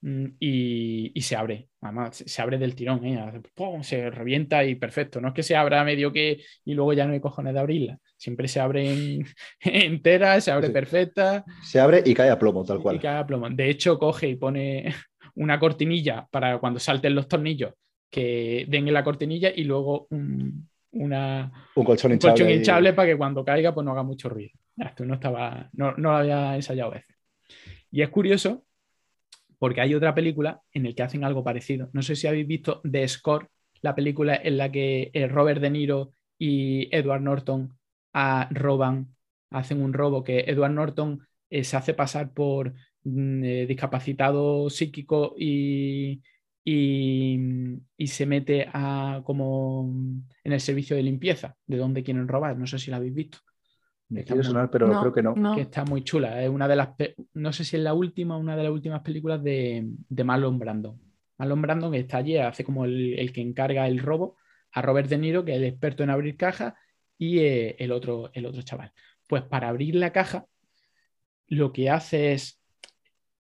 [SPEAKER 2] mm, y, se abre. Se abre del tirón, ¿eh? se revienta y perfecto. No es que se abra medio que y luego ya no hay cojones de abrirla. Siempre se abre entera, se abre perfecta.
[SPEAKER 1] Se abre y cae a plomo, tal cual.
[SPEAKER 2] Y cae a plomo. De hecho, coge y pone una cortinilla para cuando salten los tornillos que den en la cortinilla y luego un, una,
[SPEAKER 1] un colchón hinchable,
[SPEAKER 2] para que cuando caiga pues no haga mucho ruido. Esto no estaba, no, no lo había ensayado a veces. Y es curioso porque hay otra película en la que hacen algo parecido. No sé si habéis visto The Score, la película en la que eh, Robert De Niro y Edward Norton ah, roban, hacen un robo, que Edward Norton eh, se hace pasar por mm, eh, discapacitado psíquico y, y, se mete a, como en el servicio de limpieza, de donde quieren robar. No sé si la habéis visto.
[SPEAKER 1] Me quiere sonar, pero creo que no.
[SPEAKER 2] Que está muy chula. Es una de las, no sé si es la última, una de las últimas películas de, de Marlon Brandon. Marlon Brandon está allí, hace como el, que encarga el robo a Robert De Niro, que es el experto en abrir cajas, y eh, el, otro, el otro chaval. Pues para abrir la caja, lo que hace es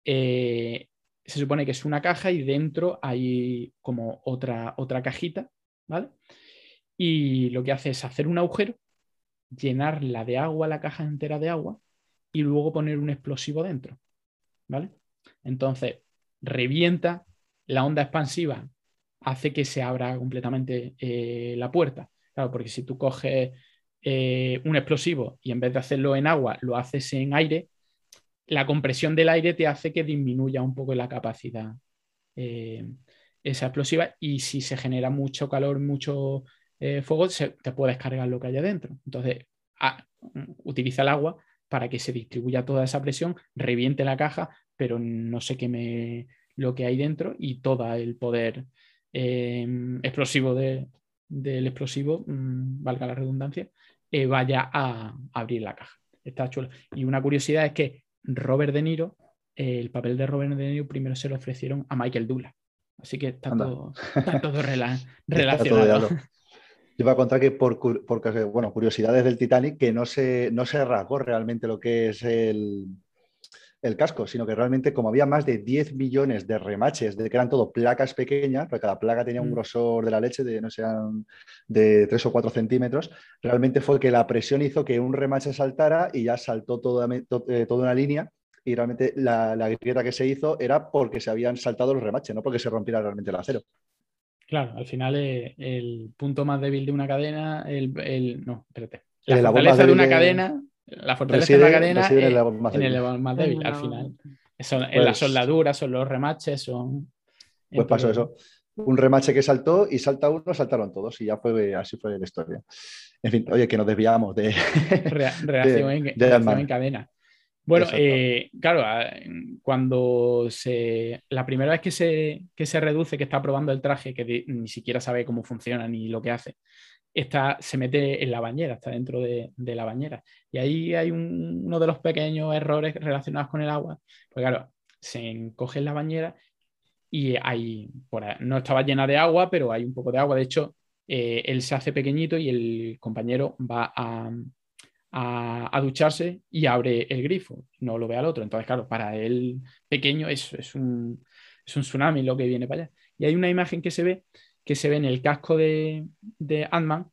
[SPEAKER 2] eh, se supone que es una caja y dentro hay como otra, otra cajita, ¿vale? Y lo que hace es hacer un agujero, llenarla de agua, la caja entera de agua, y luego poner un explosivo dentro, ¿vale? Entonces, revienta, la onda expansiva hace que se abra completamente eh, la puerta. Claro, porque si tú coges eh, un explosivo y en vez de hacerlo en agua, lo haces en aire, la compresión del aire te hace que disminuya un poco la capacidad eh, esa explosiva y si se genera mucho calor, mucho eh, fuego, te puedes cargar lo que hay adentro. Entonces, utiliza el agua para que se distribuya toda esa presión, reviente la caja, pero no se queme lo que hay dentro y todo el poder eh, explosivo del explosivo, mm, valga la redundancia, vaya a, a abrir la caja. Está chulo. Y una curiosidad es que Robert De Niro, el papel de Robert De Niro primero se lo ofrecieron a Michael Douglas. Así que está todo, relacionado.
[SPEAKER 1] Yo voy a contar que por, bueno, curiosidades del Titanic, que no se, no se rasgó realmente lo que es el, el casco, sino que realmente como había más de 10 millones de remaches, de que eran todo placas pequeñas, porque cada placa tenía un
[SPEAKER 2] Mm.
[SPEAKER 1] grosor de la leche de, no sé, de 3 o 4 centímetros, realmente fue que la presión hizo que un remache saltara y ya saltó toda, to- eh, toda una línea y realmente la, la grieta que se hizo era porque se habían saltado los remaches, no porque se rompiera realmente el acero.
[SPEAKER 2] Claro, al final es el punto más débil de una cadena, el, el- no, espérate. La
[SPEAKER 1] eslabón
[SPEAKER 2] fortaleza de una
[SPEAKER 1] de-
[SPEAKER 2] cadena, la fortaleza
[SPEAKER 1] Reside,
[SPEAKER 2] de una cadena
[SPEAKER 1] en el más
[SPEAKER 2] en el
[SPEAKER 1] débil.
[SPEAKER 2] más
[SPEAKER 3] En
[SPEAKER 2] débil, al final. Son, en las
[SPEAKER 1] Pues-
[SPEAKER 2] soldaduras, son los remaches, son...
[SPEAKER 1] Pues pasó eso. Un remache que saltó y salta uno, saltaron todos y ya fue así fue la historia. En fin, oye, que nos desviamos de...
[SPEAKER 2] Rea- reacción, en,
[SPEAKER 1] de
[SPEAKER 2] reacción en cadena. Bueno, eh, claro, cuando se. La primera vez que se, que se reduce, que está probando el traje, que de- ni siquiera sabe cómo funciona ni lo que hace, está, se mete en la bañera, está dentro de, de la bañera. Y ahí hay un- uno de los pequeños errores relacionados con el agua. Pues claro, se encoge en la bañera y hay, por ahí- no estaba llena de agua, pero hay un poco de agua. De hecho, eh, él se hace pequeñito y el compañero va a, a- a ducharse y abre el grifo, no lo ve al otro. Entonces, claro, para él pequeño es, es un, es un tsunami lo que viene para allá. Y hay una imagen que se ve, que se ve en el casco de, de Ant-Man,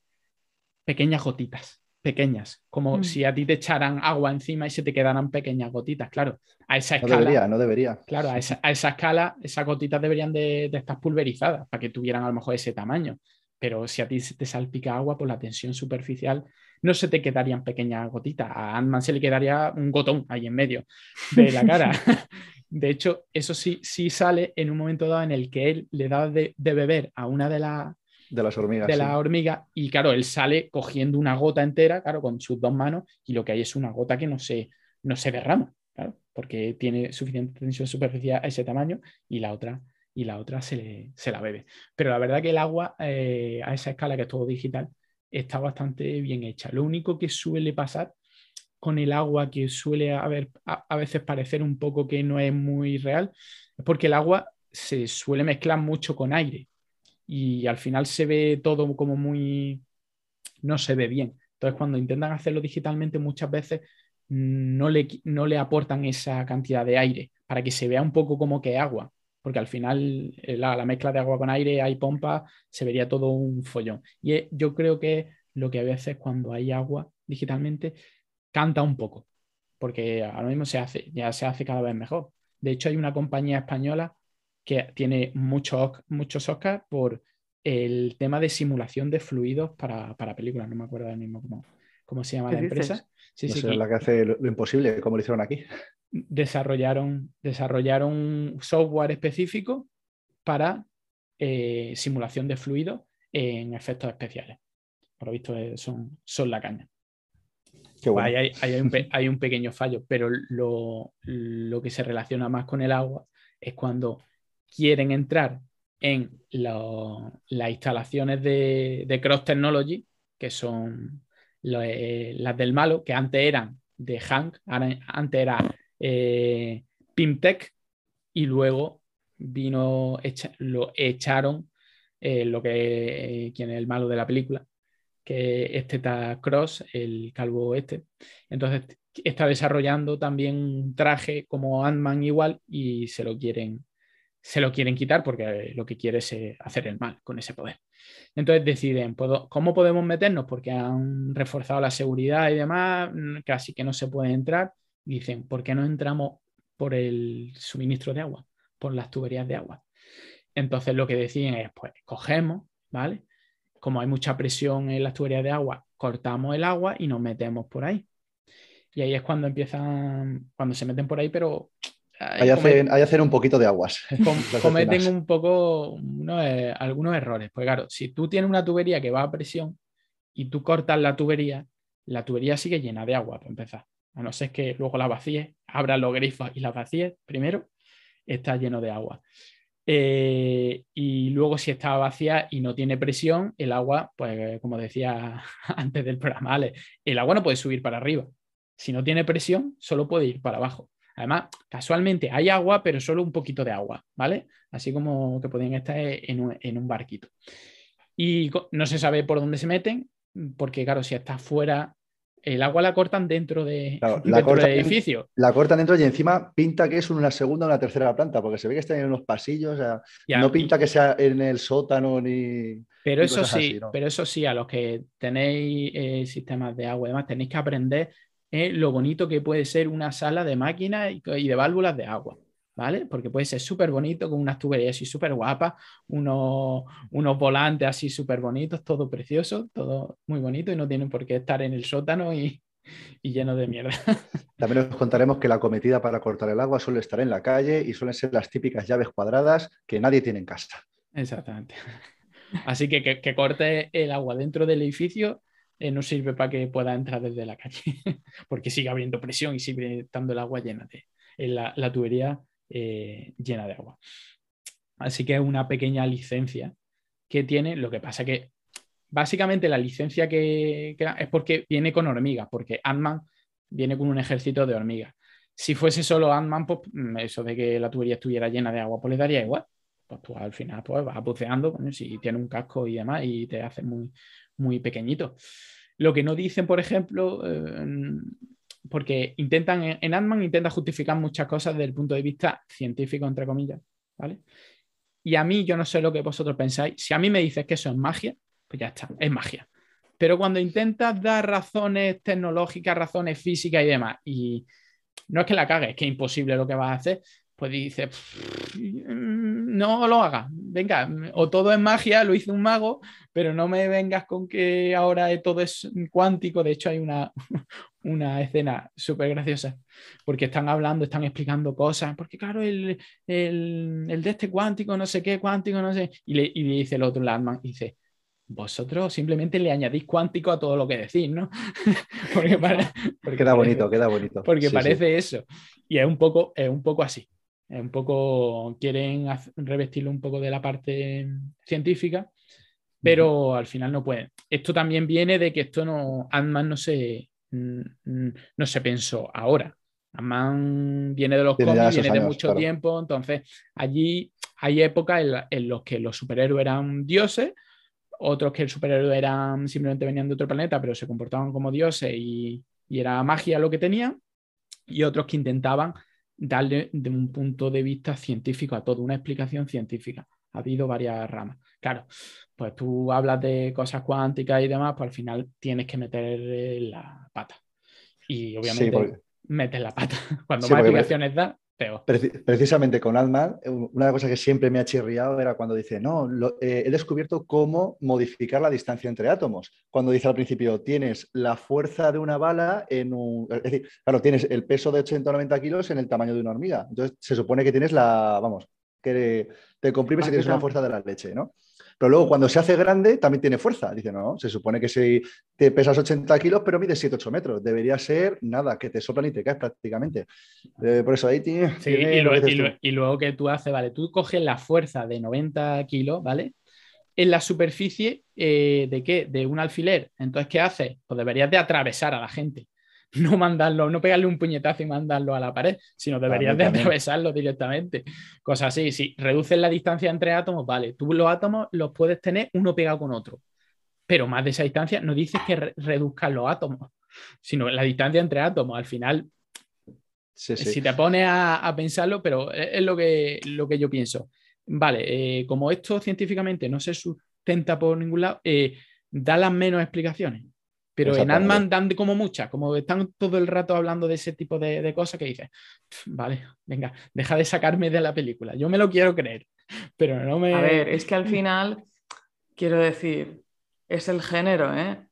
[SPEAKER 2] pequeñas gotitas, pequeñas, como
[SPEAKER 3] Mm.
[SPEAKER 2] si a ti te echaran agua encima y se te quedaran pequeñas gotitas. Claro, a esa
[SPEAKER 1] No
[SPEAKER 2] escala.
[SPEAKER 1] debería, no debería.
[SPEAKER 2] Claro, a esa, a esa escala, esas gotitas deberían de, de estar pulverizadas para que tuvieran a lo mejor ese tamaño. Pero si a ti se te salpica agua por la tensión superficial, no se te quedarían pequeñas gotitas. A Ant-Man se le quedaría un gotón ahí en medio de la cara. De hecho, eso sí, sí sale en un momento dado en el que él le da de, de beber a una de las
[SPEAKER 1] De las hormigas.
[SPEAKER 2] de
[SPEAKER 1] sí.
[SPEAKER 2] la hormiga y claro, él sale cogiendo una gota entera, claro, con sus dos manos y lo que hay es una gota que no se, no se derrama, claro, porque tiene suficiente tensión superficial a ese tamaño y la otra, y la otra se, le- se la bebe. Pero la verdad que el agua eh, a esa escala que es todo digital está bastante bien hecha. Lo único que suele pasar con el agua que suele haber, a, a veces parecer un poco que no es muy real, es porque el agua se suele mezclar mucho con aire y al final se ve todo como muy... no se ve bien. Entonces cuando intentan hacerlo digitalmente muchas veces no le, no le aportan esa cantidad de aire para que se vea un poco como que agua, porque al final eh, la, la mezcla de agua con aire, hay pompa, se vería todo un follón. Y yo creo que lo que a veces cuando hay agua digitalmente canta un poco, porque ahora mismo se hace, ya se hace cada vez mejor. De hecho, hay una compañía española que tiene muchos, muchos Oscars por el tema de simulación de fluidos para, para películas. No me acuerdo ahora mismo cómo, cómo se llama
[SPEAKER 3] ¿Qué
[SPEAKER 2] la
[SPEAKER 3] dices?
[SPEAKER 2] empresa. Sí,
[SPEAKER 1] No
[SPEAKER 2] sí,
[SPEAKER 1] sé,
[SPEAKER 2] que
[SPEAKER 1] la que hace lo, lo imposible, como lo hicieron aquí.
[SPEAKER 2] Desarrollaron, desarrollaron un software específico para eh, simulación de fluidos en efectos especiales. Por lo visto, eh, son, son la caña.
[SPEAKER 1] Qué
[SPEAKER 2] Pues ahí hay, ahí hay un, hay un pequeño fallo, pero lo, lo que se relaciona más con el agua es cuando quieren entrar en lo- las instalaciones de, de Cross Technology, que son lo- eh, las del malo, que antes eran de Hank, antes era eh, Pimtech, y luego vino, lo echaron eh, lo que eh, quien es el malo de la película, que este está Cross, el calvo este. Entonces está desarrollando también un traje como Ant-Man igual y se lo quieren se lo quieren quitar porque lo que quiere es eh, hacer el mal con ese poder. Entonces deciden, ¿puedo- ¿cómo podemos meternos? Porque han reforzado la seguridad y demás, mm, casi que no se puede entrar. Dicen, ¿por qué no entramos por el suministro de agua? Por las tuberías de agua. Entonces lo que deciden es, pues cogemos, ¿vale? Como hay mucha presión en las tuberías de agua, cortamos el agua y nos metemos por ahí. Y ahí es cuando empiezan, cuando se meten por ahí, pero...
[SPEAKER 1] Hay
[SPEAKER 2] eh,
[SPEAKER 1] hacen, hay hacen un poquito de aguas.
[SPEAKER 2] com- cometen un poco unos, eh, algunos errores. Pues claro, si tú tienes una tubería que va a presión y tú cortas la tubería, la tubería sigue llena de agua para empezar. A no ser que luego la vacíes, abras los grifos y la vacíes primero, está lleno de agua. Eh, y luego si está vacía y no tiene presión, el agua, pues como decía antes del programa, el agua no puede subir para arriba. Si no tiene presión, solo puede ir para abajo. Además, casualmente hay agua, pero solo un poquito de agua, ¿vale? Así como que podrían estar en un, en un barquito. Y no se sabe por dónde se meten, porque claro, si está fuera, el agua la cortan dentro, de,
[SPEAKER 1] Claro,
[SPEAKER 2] dentro
[SPEAKER 1] la cortan
[SPEAKER 2] del edificio.
[SPEAKER 1] La cortan dentro y encima pinta que es una segunda o una tercera planta, porque se ve que está en unos pasillos, o sea,
[SPEAKER 2] Ya,
[SPEAKER 1] no
[SPEAKER 2] y-
[SPEAKER 1] pinta que sea en el sótano ni...
[SPEAKER 2] Pero eso sí,
[SPEAKER 1] así, ¿no?
[SPEAKER 2] pero eso sí, a los que tenéis eh, sistemas de agua y demás, tenéis que aprender eh, lo bonito que puede ser una sala de máquinas y, y de válvulas de agua, ¿vale? Porque puede ser súper bonito, con unas tuberías así súper guapas, unos, unos volantes así súper bonitos, todo precioso, todo muy bonito y no tienen por qué estar en el sótano y, y lleno de mierda.
[SPEAKER 1] También os contaremos que la cometida para cortar el agua suele estar en la calle y suelen ser las típicas llaves cuadradas que nadie tiene en casa.
[SPEAKER 2] Exactamente. Así que que, que corte el agua dentro del edificio eh, no sirve para que pueda entrar desde la calle, porque sigue habiendo presión y sigue estando el agua llena de en la, la tubería eh, llena de agua. Así que es una pequeña licencia que tiene. Lo que pasa que básicamente la licencia que, es porque viene con hormigas, porque Ant-Man viene con un ejército de hormigas. Si fuese solo Ant-Man, pues mm, eso de que la tubería estuviera llena de agua, pues le daría igual pues tú al final pues, vas buceando, coño, si tiene un casco y demás, y te hace muy, muy pequeñito. Lo que no dicen, por ejemplo, eh, porque intentan, en Ant-Man intentan justificar muchas cosas desde el punto de vista científico, entre comillas, ¿vale? Y a mí, yo no sé lo que vosotros pensáis, si a mí me dices que eso es magia, pues ya está, es magia. Pero cuando intentas dar razones tecnológicas, razones físicas y demás, y no es que la cagues, es que es imposible lo que vas a hacer, pues dice, no lo hagas, venga, o todo es magia, lo hizo un mago, pero no me vengas con que ahora todo es cuántico, de hecho hay una, una escena súper graciosa, porque están hablando, están explicando cosas, porque claro, el, el, el de este cuántico, no sé qué, cuántico, no sé, y le, y le dice el otro, Landman, dice, vosotros simplemente le añadís cuántico a todo lo que decís, ¿no? porque, para, porque
[SPEAKER 1] Queda
[SPEAKER 2] parece-
[SPEAKER 1] bonito, queda bonito.
[SPEAKER 2] porque
[SPEAKER 1] Sí, sí.
[SPEAKER 2] parece eso. Y es un poco, es un poco así. Es un poco, quieren revestirlo un poco de la parte científica, pero al final no pueden. Esto también viene de que esto no, Ant-Man no se, no se pensó ahora. Ant-Man viene de los
[SPEAKER 1] Viene
[SPEAKER 2] cómics, viene de mucho
[SPEAKER 1] claro.
[SPEAKER 2] tiempo, entonces allí hay épocas en, en los que los superhéroes eran dioses, otros que el superhéroe eran simplemente venían de otro planeta, pero se comportaban como dioses y, y era magia lo que tenían, y otros que intentaban darle de un punto de vista científico a todo, una explicación científica. Ha habido varias ramas. Claro, pues tú hablas de cosas cuánticas y demás, pues al final tienes que meter eh, la pata. Y obviamente
[SPEAKER 1] Sí, porque-
[SPEAKER 2] metes la pata. Cuando
[SPEAKER 1] Sí,
[SPEAKER 2] más explicaciones da, peor.
[SPEAKER 1] Preci- Precisamente con Altman, una cosa que siempre me ha chirriado era cuando dice, no, lo- eh, he descubierto cómo modificar la distancia entre átomos. Cuando dice al principio, tienes la fuerza de una bala en un... Es decir, claro, tienes el peso de 80 o 90 kilos en el tamaño de una hormiga. Entonces, se supone que tienes la, vamos, que te comprimes y tienes una fuerza de la leche, ¿no? Pero luego cuando se hace grande también tiene fuerza. Dice, no, se supone que si te pesas 80 kilos pero mides 7-8 metros, debería ser nada, que te soplan y te caes prácticamente. Eh, por eso ahí tiene...
[SPEAKER 2] Sí,
[SPEAKER 1] tiene
[SPEAKER 2] y,
[SPEAKER 1] lo
[SPEAKER 2] lo-
[SPEAKER 1] que dices
[SPEAKER 2] y
[SPEAKER 1] tú.
[SPEAKER 2] lo- y luego que tú haces, vale, tú coges la fuerza de 90 kilos, ¿vale? En la superficie eh, de qué? De un alfiler. Entonces, ¿qué haces? Pues deberías de atravesar a la gente. No mandarlo, no pegarle un puñetazo y mandarlo a la pared, sino deberías de atravesarlo directamente. Cosas así. Si reduces la distancia entre átomos, vale, tú los átomos los puedes tener uno pegado con otro. Pero más de esa distancia no dices que re- reduzcas los átomos, sino la distancia entre átomos. Al final,
[SPEAKER 1] Sí, sí.
[SPEAKER 2] si te pones a, a pensarlo, pero es, es lo, que, lo que yo pienso. Vale, eh, como esto científicamente no se sustenta por ningún lado, eh, da las menos explicaciones. Pero en. Ant-Man dan como muchas, como están todo el rato hablando de ese tipo de, de cosas que dices, "Pf, vale, venga, deja de sacarme de la película. Yo me lo quiero creer, pero no me...
[SPEAKER 3] A ver, es que al final, quiero decir, es el género, ¿eh?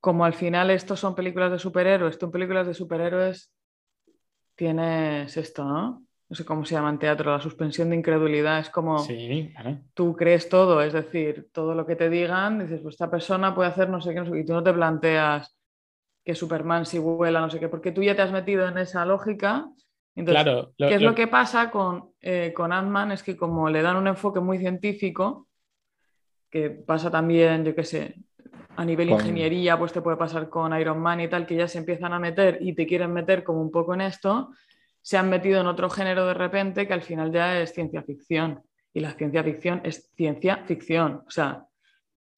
[SPEAKER 3] Como al final estos son películas de superhéroes, tú en películas de superhéroes tienes esto, ¿no? No sé cómo se llama en teatro, la suspensión de incredulidad. Es como
[SPEAKER 2] Sí, claro.
[SPEAKER 3] tú crees todo, es decir, todo lo que te digan, dices, pues esta persona puede hacer no sé qué, no sé qué, y tú no te planteas que Superman si vuela, no sé qué, porque tú ya te has metido en esa lógica. Entonces,
[SPEAKER 2] Claro, lo-
[SPEAKER 3] ¿Qué es
[SPEAKER 2] lo-
[SPEAKER 3] lo que pasa con, eh, con Ant-Man? Es que como le dan un enfoque muy científico, que pasa también, yo qué sé, a nivel
[SPEAKER 1] Con-
[SPEAKER 3] ingeniería, pues te puede pasar con Iron Man y tal, que ya se empiezan a meter y te quieren meter como un poco en esto, se han metido en otro género de repente que al final ya es ciencia ficción. Y la ciencia ficción es ciencia ficción. O sea,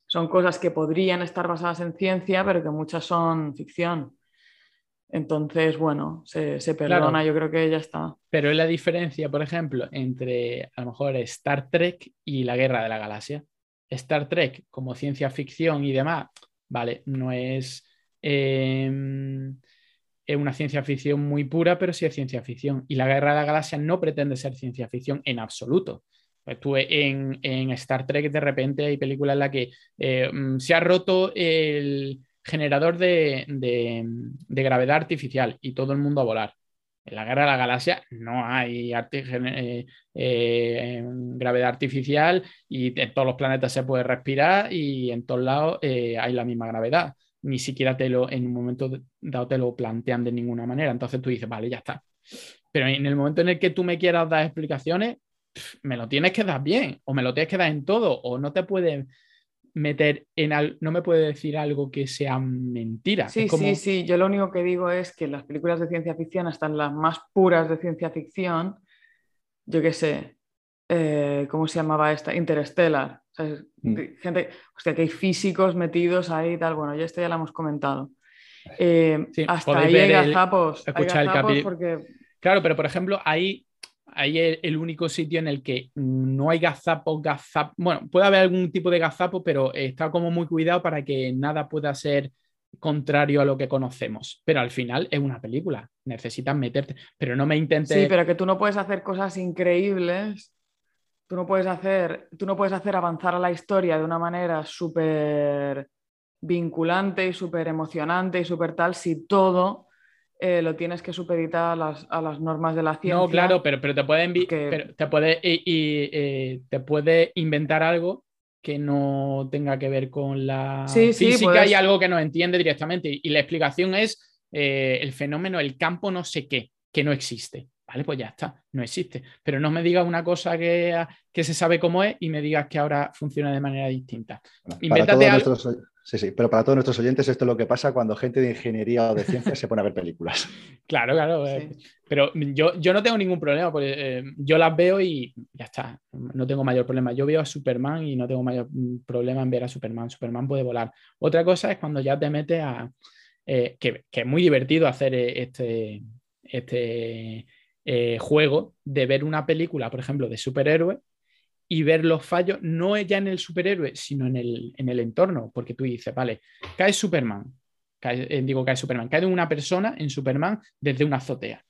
[SPEAKER 3] son cosas que podrían estar basadas en ciencia, pero que muchas son ficción. Entonces, bueno, se, perdona, yo creo que ya está.
[SPEAKER 2] Pero es la diferencia, por ejemplo, entre a lo mejor Star Trek y la Guerra de la Galaxia. Star Trek como ciencia ficción y demás, vale, no es, em, es una ciencia ficción muy pura, pero sí es ciencia ficción. Y la Guerra de la Galaxia no pretende ser ciencia ficción en absoluto. Estuve en, en Star Trek, de repente hay películas en las que eh, mm, se ha roto el generador de, gravedad artificial y todo el mundo a volar. En la guerra de la galaxia no hay eh, eh, gravedad artificial y en todos los planetas se puede respirar y en todos lados hay la misma gravedad. Ni siquiera te lo, en un momento dado te lo plantean de ninguna manera. Entonces tú dices, vale, ya está. Pero en el momento en el que tú me quieras dar explicaciones, me lo tienes que dar bien, o me lo tienes que dar en todo, o no te puedes meter en algo, no me puede decir algo que sea mentira.
[SPEAKER 3] Sí, sí, sí, yo lo único que digo es que las películas de ciencia ficción, hasta las más puras de ciencia ficción, yo qué sé, eh, ¿cómo se llamaba esta? Interstellar. Mm. Gente, hostia, que hay físicos metidos ahí y tal, bueno, ya esto ya lo hemos comentado. Eh, hasta ahí hay gazapos, porque...
[SPEAKER 2] Claro, pero por ejemplo, ahí ahí es el único sitio en el que no hay gazapo, gazapo. Bueno, puede haber algún tipo de gazapo, pero está como muy cuidado para que nada pueda ser contrario a lo que conocemos. Pero al final es una película, necesitas meterte. Pero no me intentes.
[SPEAKER 3] Sí, pero que tú no puedes hacer cosas increíbles. Tú no puedes hacer, tú no puedes hacer avanzar a la historia de una manera súper vinculante y súper emocionante y súper tal si todo eh, lo tienes que supeditar a las, normas de la ciencia.
[SPEAKER 2] No, claro, pero, pero te puede, te, puede y, eh, te puede inventar algo que no tenga que ver con la física y algo que no entiende directamente. Y la explicación es eh, el fenómeno, el campo no sé qué, que no existe. Vale, pues ya está, no existe. Pero no me digas una cosa que, que se sabe cómo es y me digas que ahora funciona de manera distinta.
[SPEAKER 1] algo. Sí, sí, pero para todos nuestros oyentes esto es lo que pasa cuando gente de ingeniería o de ciencia se pone a ver películas.
[SPEAKER 2] Claro, claro. Eh, pero yo, yo no tengo ningún problema, porque eh, yo las veo y ya está, no tengo mayor problema. Yo veo a Superman y no tengo mayor mm, problema en ver a Superman. Superman puede volar. Otra cosa es cuando ya te metes a... Eh, que, es muy divertido hacer este, este juego de ver una película, por ejemplo, de superhéroe y ver los fallos no ya en el superhéroe, sino en el, en el entorno, porque tú dices, vale, cae Superman, eh, digo cae Superman, cae una persona en Superman desde una azotea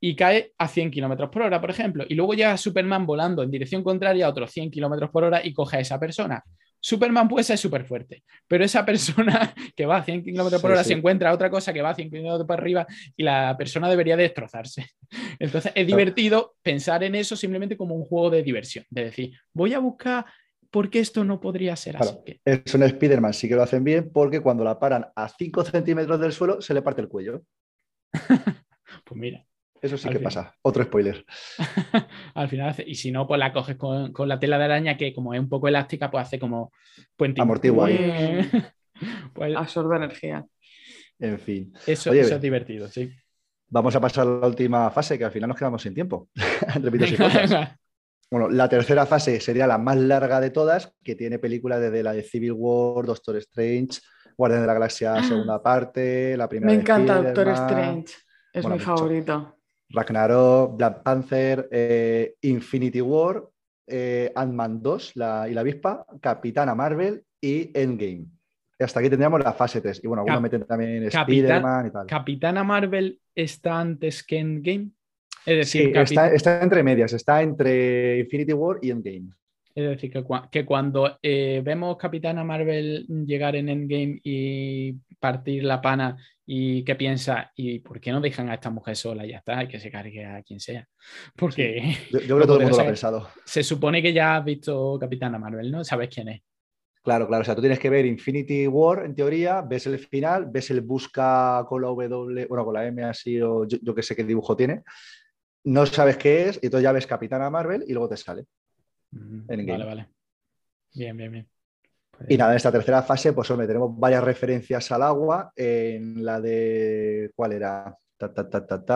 [SPEAKER 2] y cae a 100 kilómetros por hora, por ejemplo, y luego llega Superman volando en dirección contraria a otros 100 kilómetros por hora y coge a esa persona. Superman puede ser súper fuerte, pero esa persona que va a 100 km por hora se encuentra otra cosa que va a 100 km por arriba y la persona debería destrozarse. Entonces es divertido pensar en eso simplemente como un juego de diversión, de decir, voy a buscar por qué esto no podría ser así.
[SPEAKER 1] Es un Spider-Man, sí que lo hacen bien porque cuando la paran a 5 centímetros del suelo se le parte el cuello.
[SPEAKER 2] pues mira.
[SPEAKER 1] Eso sí que pasa. Otro spoiler.
[SPEAKER 2] al final y si no, pues la coges con, la tela de araña que como es un poco elástica, pues hace como
[SPEAKER 1] puente. Amortigua ahí.
[SPEAKER 3] pues... Absorbe energía.
[SPEAKER 1] En fin.
[SPEAKER 2] Eso, es divertido, sí.
[SPEAKER 1] Vamos a pasar a la última fase, que al final nos quedamos sin tiempo. bueno, la tercera fase sería la más larga de todas, que tiene películas desde la de Civil War, Doctor Strange, Guardián de la Galaxia, ah. segunda parte, la primera.
[SPEAKER 3] Me encanta Doctor Strange, es mi favorito.
[SPEAKER 1] Ragnarok, Black Panther, eh, Infinity War, eh, Ant-Man 2 la, y la avispa, Capitana Marvel y Endgame. Y hasta aquí tendríamos la fase 3. Y bueno, algunos meten también Spider-Man y tal.
[SPEAKER 2] ¿Capitana Marvel está antes que Endgame? Es decir,
[SPEAKER 1] está, está, entre medias, está entre Infinity War y Endgame.
[SPEAKER 2] Es decir, que, cuando eh, vemos Capitana Marvel llegar en Endgame y partir la pana y que piensa, ¿y por qué no dejan a esta mujer sola? Y ya está, hay que se cargue a quien sea. Porque.
[SPEAKER 1] Yo, creo que todo el mundo lo ha pensado.
[SPEAKER 2] Se supone que ya has visto Capitana Marvel, ¿no? Sabes quién es.
[SPEAKER 1] Claro, claro. O sea, tú tienes que ver Infinity War, en teoría, ves el final, ves el busca con la W, bueno, con la M así, o yo, yo que sé qué dibujo tiene. No sabes qué es, y entonces ya ves Capitana Marvel y luego te sale.
[SPEAKER 2] Vale, vale. Bien, bien, bien.
[SPEAKER 1] Y nada, en esta tercera fase, pues hombre, tenemos varias referencias al agua. En la de. ¿Cuál era?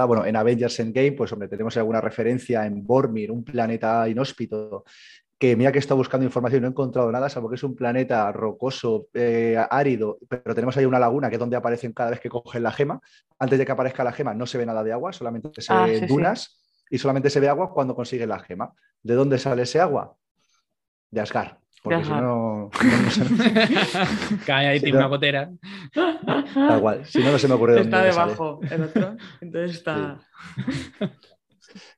[SPEAKER 1] bueno, en Avengers Endgame, pues hombre, tenemos alguna referencia en Bormir, un planeta inhóspito que mira que he estado buscando información y no he encontrado nada, salvo que es un planeta rocoso, eh, árido, pero tenemos ahí una laguna que es donde aparecen cada vez que cogen la gema. Antes de que aparezca la gema no se ve nada de agua, solamente se
[SPEAKER 3] Ah,
[SPEAKER 1] ve
[SPEAKER 3] sí, sí.
[SPEAKER 1] Y solamente se ve agua cuando consigue la gema. ¿De dónde sale ese agua? De Asgard. Porque si no, no
[SPEAKER 2] Cae ahí, tiene
[SPEAKER 1] no.
[SPEAKER 2] una gotera.
[SPEAKER 1] da igual. Si no, no se me ocurre de
[SPEAKER 3] Está
[SPEAKER 1] dónde sale.
[SPEAKER 3] debajo el otro. Entonces está.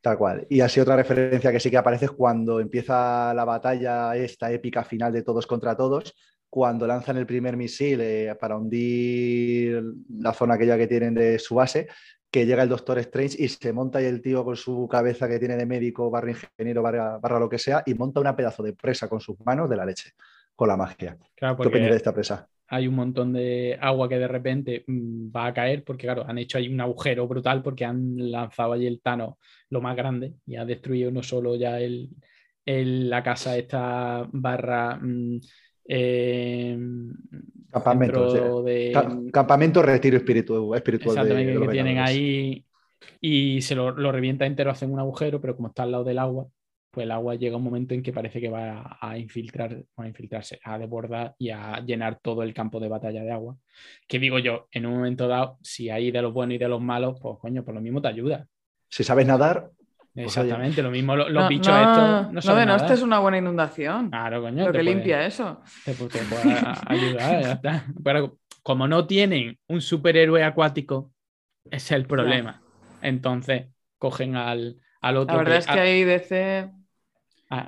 [SPEAKER 1] Tal cual. Y así otra referencia que sí que aparece es cuando empieza la batalla, esta épica final de todos contra todos, cuando lanzan el primer misil eh, para hundir la zona aquella que tienen de su base, que llega el Doctor Strange y se monta ahí el tío con su cabeza que tiene de médico, barra ingeniero, barra, barra lo que sea, y monta una pedazo de presa con sus manos de la leche, con la magia.
[SPEAKER 2] Claro,
[SPEAKER 1] ¿Qué opinas de esta presa?
[SPEAKER 2] hay un montón de agua que de repente mm, va a caer, porque claro, han hecho ahí un agujero brutal porque han lanzado allí el Thanos lo más grande y ha destruido no solo ya el, el- la casa esta barra mm, eh,
[SPEAKER 1] Campamento,
[SPEAKER 2] de,
[SPEAKER 1] Ca- campamento retiro espiritual, espiritual de-
[SPEAKER 2] exactamente,
[SPEAKER 1] de los
[SPEAKER 2] que tienen ahí y se lo, lo revienta entero, hacen un agujero, pero como está al lado del agua, pues el agua llega un momento en que parece que va a, infiltrar, a infiltrarse, a desbordar y a llenar todo el campo de batalla de agua. Que digo yo, en un momento dado, si hay de los buenos y de los malos, pues coño, por lo mismo te ayuda.
[SPEAKER 1] Si sabes nadar,
[SPEAKER 2] Exactamente, lo mismo lo- los
[SPEAKER 3] no,
[SPEAKER 2] bichos
[SPEAKER 3] no,
[SPEAKER 2] estos no
[SPEAKER 3] de no, esto es una buena inundación.
[SPEAKER 2] Claro, coño.
[SPEAKER 3] lo que
[SPEAKER 2] puede-
[SPEAKER 3] limpia eso.
[SPEAKER 2] te, pu- te puede ayudar, ya está. Pero como no tienen un superhéroe acuático, es el problema. Entonces, cogen al, al otro.
[SPEAKER 3] La verdad es que
[SPEAKER 2] a-
[SPEAKER 3] ahí DC.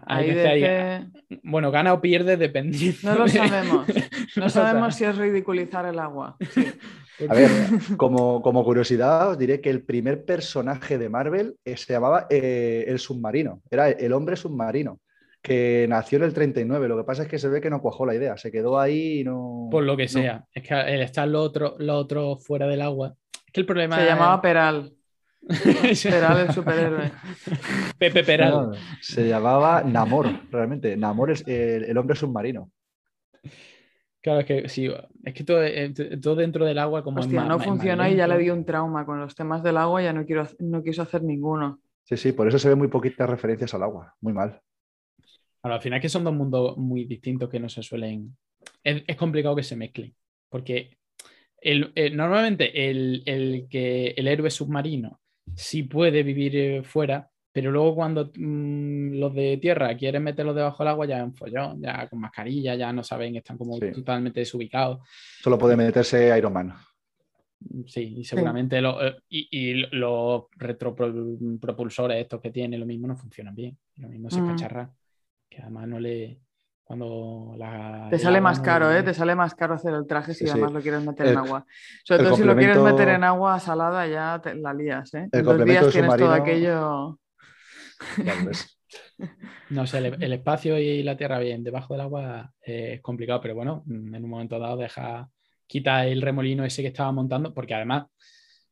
[SPEAKER 3] Ahí
[SPEAKER 2] bueno, gana o pierde dependiendo.
[SPEAKER 3] No lo sabemos. No sabemos si es ridiculizar el agua.
[SPEAKER 1] A ver, como, como curiosidad, os diré que el primer personaje de Marvel eh, se llamaba eh, El Submarino, era el hombre submarino, que nació en el 39. Lo que pasa es que se ve que no cuajó la idea, se quedó ahí y no.
[SPEAKER 2] Por lo que
[SPEAKER 1] no.
[SPEAKER 2] sea. Es que el estar lo otro, lo otro fuera del agua. Es que el problema
[SPEAKER 3] Se
[SPEAKER 2] es-
[SPEAKER 3] llamaba Peral. Peral el superhéroe.
[SPEAKER 2] Pepe Peral.
[SPEAKER 1] No, se llamaba Namor, realmente. Namor es el, el hombre submarino.
[SPEAKER 2] Claro, es que sí, es que todo, eh, todo dentro del agua como es
[SPEAKER 3] Hostia, no funcionó y ya le dio un trauma con los temas del agua, ya no, quiero, no quiso hacer ninguno.
[SPEAKER 1] Sí, sí, por eso se ven muy poquitas referencias al agua. Muy mal.
[SPEAKER 2] Bueno, al final es que son dos mundos muy distintos que no se suelen... Es, es complicado que se mezclen, porque el- el- normalmente el, el que el héroe submarino sí puede vivir eh, fuera, pero luego cuando mm, los de tierra quieren meterlos debajo del agua ya es un follón, ya con mascarilla, ya no saben, están como
[SPEAKER 1] Sí.
[SPEAKER 2] totalmente desubicados.
[SPEAKER 1] Solo puede meterse Iron Man.
[SPEAKER 2] Sí, y seguramente lo- eh, y, y los retropropulsores estos que tiene, lo mismo no funcionan bien. Lo mismo se
[SPEAKER 3] Mm.
[SPEAKER 2] cacharra. Que además no le. Cuando la.
[SPEAKER 3] Te sale más
[SPEAKER 2] no
[SPEAKER 3] caro, ¿eh? Te sale más caro hacer el traje si
[SPEAKER 1] Sí, sí.
[SPEAKER 3] además lo quieres meter
[SPEAKER 1] El-
[SPEAKER 3] en agua. Sobre todo si lo quieres meter en agua salada, ya te la lías, ¿eh?
[SPEAKER 1] El
[SPEAKER 3] En dos días tienes todo aquello.
[SPEAKER 1] Ya ves.
[SPEAKER 2] No sé, el, el espacio y la tierra bien debajo del agua eh, es complicado, pero bueno, en un momento dado deja. Quita el remolino ese que estaba montando, porque además.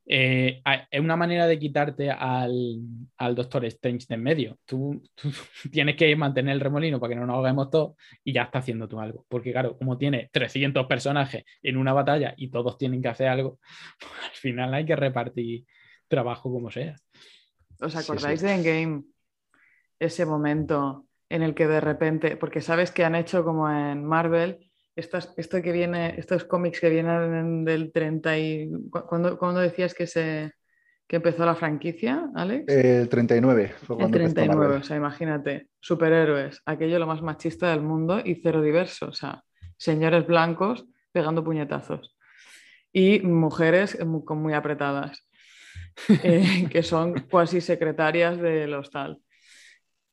[SPEAKER 2] Eh, es una manera de quitarte al, al Doctor Strange de en medio. Tú, tú tienes que mantener el remolino para que no nos ahoguemos todos y ya está haciendo tú algo. Porque claro, como tiene 300 personajes en una batalla y todos tienen que hacer algo, pues, al final hay que repartir trabajo como sea.
[SPEAKER 3] ¿Os
[SPEAKER 1] Sí,
[SPEAKER 3] acordáis
[SPEAKER 1] sí.
[SPEAKER 3] de Endgame? Ese momento en el que de repente, porque sabes que han hecho como en Marvel, estos, esto que viene, estos cómics que vienen del 30 y... ¿cu- ¿Cuándo, cuándo decías que se que empezó la franquicia, Alex?
[SPEAKER 1] El 39 fue
[SPEAKER 3] El
[SPEAKER 1] cuando empezó
[SPEAKER 3] 39,
[SPEAKER 1] Marvel.
[SPEAKER 3] o sea, imagínate, superhéroes, aquello lo más machista del mundo y cero diverso, o sea, señores blancos pegando puñetazos y mujeres mu- con muy apretadas, eh, que son cuasi secretarias del hostal.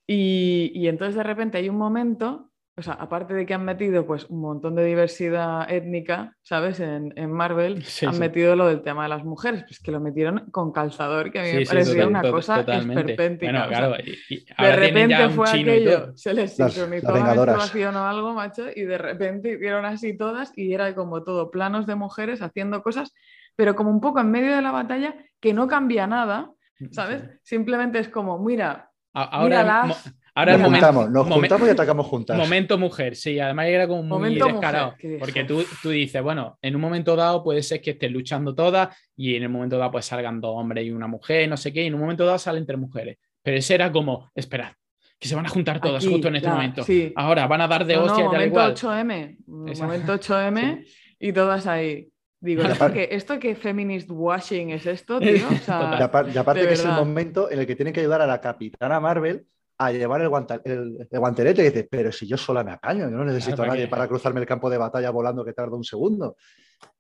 [SPEAKER 3] Y, y entonces de repente hay un momento, o sea, aparte de que han metido pues un montón de diversidad étnica, ¿sabes? En, en Marvel
[SPEAKER 2] Sí,
[SPEAKER 3] han
[SPEAKER 2] sí.
[SPEAKER 3] metido lo del tema de las mujeres, pues que lo metieron con calzador, que a mí
[SPEAKER 2] Sí,
[SPEAKER 3] me
[SPEAKER 2] sí,
[SPEAKER 3] parecía
[SPEAKER 2] total-
[SPEAKER 3] una
[SPEAKER 2] to-
[SPEAKER 3] cosa esperpéntica.
[SPEAKER 2] Bueno,
[SPEAKER 3] o sea,
[SPEAKER 2] claro, y- y
[SPEAKER 3] de
[SPEAKER 2] ahora
[SPEAKER 3] repente fue aquello, se les sincronizó
[SPEAKER 1] las
[SPEAKER 3] la menstruación o algo, macho, y de repente hicieron así todas y era como todo planos de mujeres haciendo cosas, pero como un poco en medio de la batalla que no cambia nada, ¿sabes?
[SPEAKER 2] Sí.
[SPEAKER 3] Simplemente es como, mira,
[SPEAKER 2] Ahora,
[SPEAKER 3] Míralas.
[SPEAKER 2] Ahora
[SPEAKER 1] Nos
[SPEAKER 2] momento,
[SPEAKER 1] juntamos, nos
[SPEAKER 2] momen-
[SPEAKER 1] juntamos y atacamos juntas.
[SPEAKER 2] momento mujer, sí, además era como muy
[SPEAKER 3] Momento mujer,
[SPEAKER 2] descarado.
[SPEAKER 3] ¿qué dijo?
[SPEAKER 2] porque tú, tú dices, bueno, en un momento dado puede ser que estén luchando todas y en el momento dado pues salgan dos hombres y una mujer, no sé qué, y en un momento dado salen tres mujeres. Pero ese era como, esperad, que se van a juntar todas
[SPEAKER 3] Aquí,
[SPEAKER 2] justo en este
[SPEAKER 3] la-
[SPEAKER 2] momento.
[SPEAKER 3] sí.
[SPEAKER 2] Ahora van a dar de
[SPEAKER 3] No, no,
[SPEAKER 2] hostia tal
[SPEAKER 3] momento
[SPEAKER 2] igual.
[SPEAKER 3] 8M.
[SPEAKER 2] Esa-
[SPEAKER 3] Momento 8M y todas ahí. Digo, ¿esto qué, ¿esto qué feminist washing es esto, tío? O sea.
[SPEAKER 1] Y, apar- y aparte que es el momento en el que tienen que ayudar a la capitana Marvel a llevar el, guanta- el- el guantelete y dices, pero si yo sola me apaño, yo no necesito
[SPEAKER 2] Claro,
[SPEAKER 1] a nadie
[SPEAKER 2] ¿para
[SPEAKER 1] cruzarme el campo de batalla volando que tarda un segundo.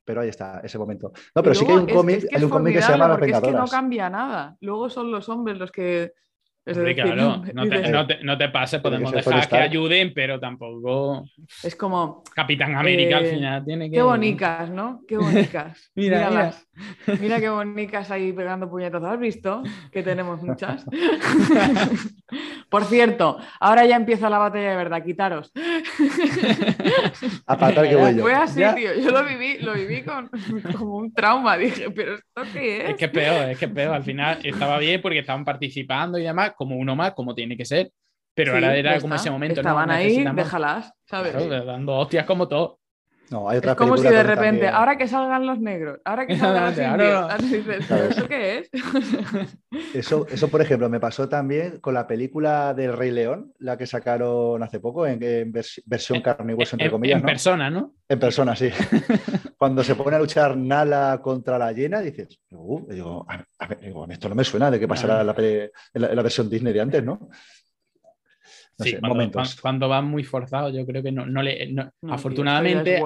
[SPEAKER 1] Pero ahí está, ese momento. No, pero
[SPEAKER 3] y
[SPEAKER 1] sí que hay
[SPEAKER 3] luego
[SPEAKER 1] un
[SPEAKER 3] es-
[SPEAKER 1] cómic,
[SPEAKER 3] es que
[SPEAKER 1] hay un cómic que se llama Las
[SPEAKER 3] porque es que no
[SPEAKER 1] Vengadoras.
[SPEAKER 3] cambia nada. Luego son los hombres los que. Decir,
[SPEAKER 2] claro, no te, no te- no te pases, podemos dejar que ayuden, pero tampoco
[SPEAKER 3] es como,
[SPEAKER 2] Capitán América al
[SPEAKER 3] Eh,
[SPEAKER 2] final tiene que.
[SPEAKER 3] qué bonitas, ¿no? Qué bonitas.
[SPEAKER 2] Mira,
[SPEAKER 3] Míralas. Mira qué bonitas ahí pegando puñetazos. ¿Has visto? Que tenemos muchas. Por cierto, ahora ya empieza la batalla de verdad. Quitaros.
[SPEAKER 1] Apartar que voy yo.
[SPEAKER 3] Fue así,
[SPEAKER 2] Ya.
[SPEAKER 3] tío. Yo lo viví, lo viví con, como un trauma. Dije, ¿pero esto qué es?
[SPEAKER 2] Es que es peor, es que es peor. Al final estaba bien porque estaban participando y demás, como uno más, como tiene que ser. Pero
[SPEAKER 3] Sí,
[SPEAKER 2] ahora era como
[SPEAKER 3] está.
[SPEAKER 2] ese momento. no,
[SPEAKER 3] Estaban ahí,
[SPEAKER 2] necesitamos-
[SPEAKER 3] déjalas, ¿sabes?
[SPEAKER 2] Claro, dando hostias como todo.
[SPEAKER 1] No, hay otra
[SPEAKER 3] Es como si de repente,
[SPEAKER 1] también-
[SPEAKER 3] ahora que salgan los negros, ahora que salgan los indios,
[SPEAKER 2] no.
[SPEAKER 3] ahora dices,
[SPEAKER 1] Claro.
[SPEAKER 3] ¿pero eso qué es?
[SPEAKER 1] Eso, eso, por ejemplo, me pasó también con la película del Rey León, la que sacaron hace poco en, en vers- versión carne y hueso, entre
[SPEAKER 2] En,
[SPEAKER 1] comillas,
[SPEAKER 2] en
[SPEAKER 1] ¿no?
[SPEAKER 2] persona, ¿no?
[SPEAKER 1] En persona, sí. Cuando se pone a luchar Nala contra la hiena, dices, "Uh", digo, a, a ver, digo, esto no me suena de que pasara en la, la- en la versión Disney de antes, ¿no? No
[SPEAKER 2] Sí,
[SPEAKER 1] sé,
[SPEAKER 2] cuando,
[SPEAKER 1] momentos.
[SPEAKER 2] cuan- cuando van muy forzados, yo creo que no, no le. no-
[SPEAKER 3] No, tío,
[SPEAKER 2] afortunadamente,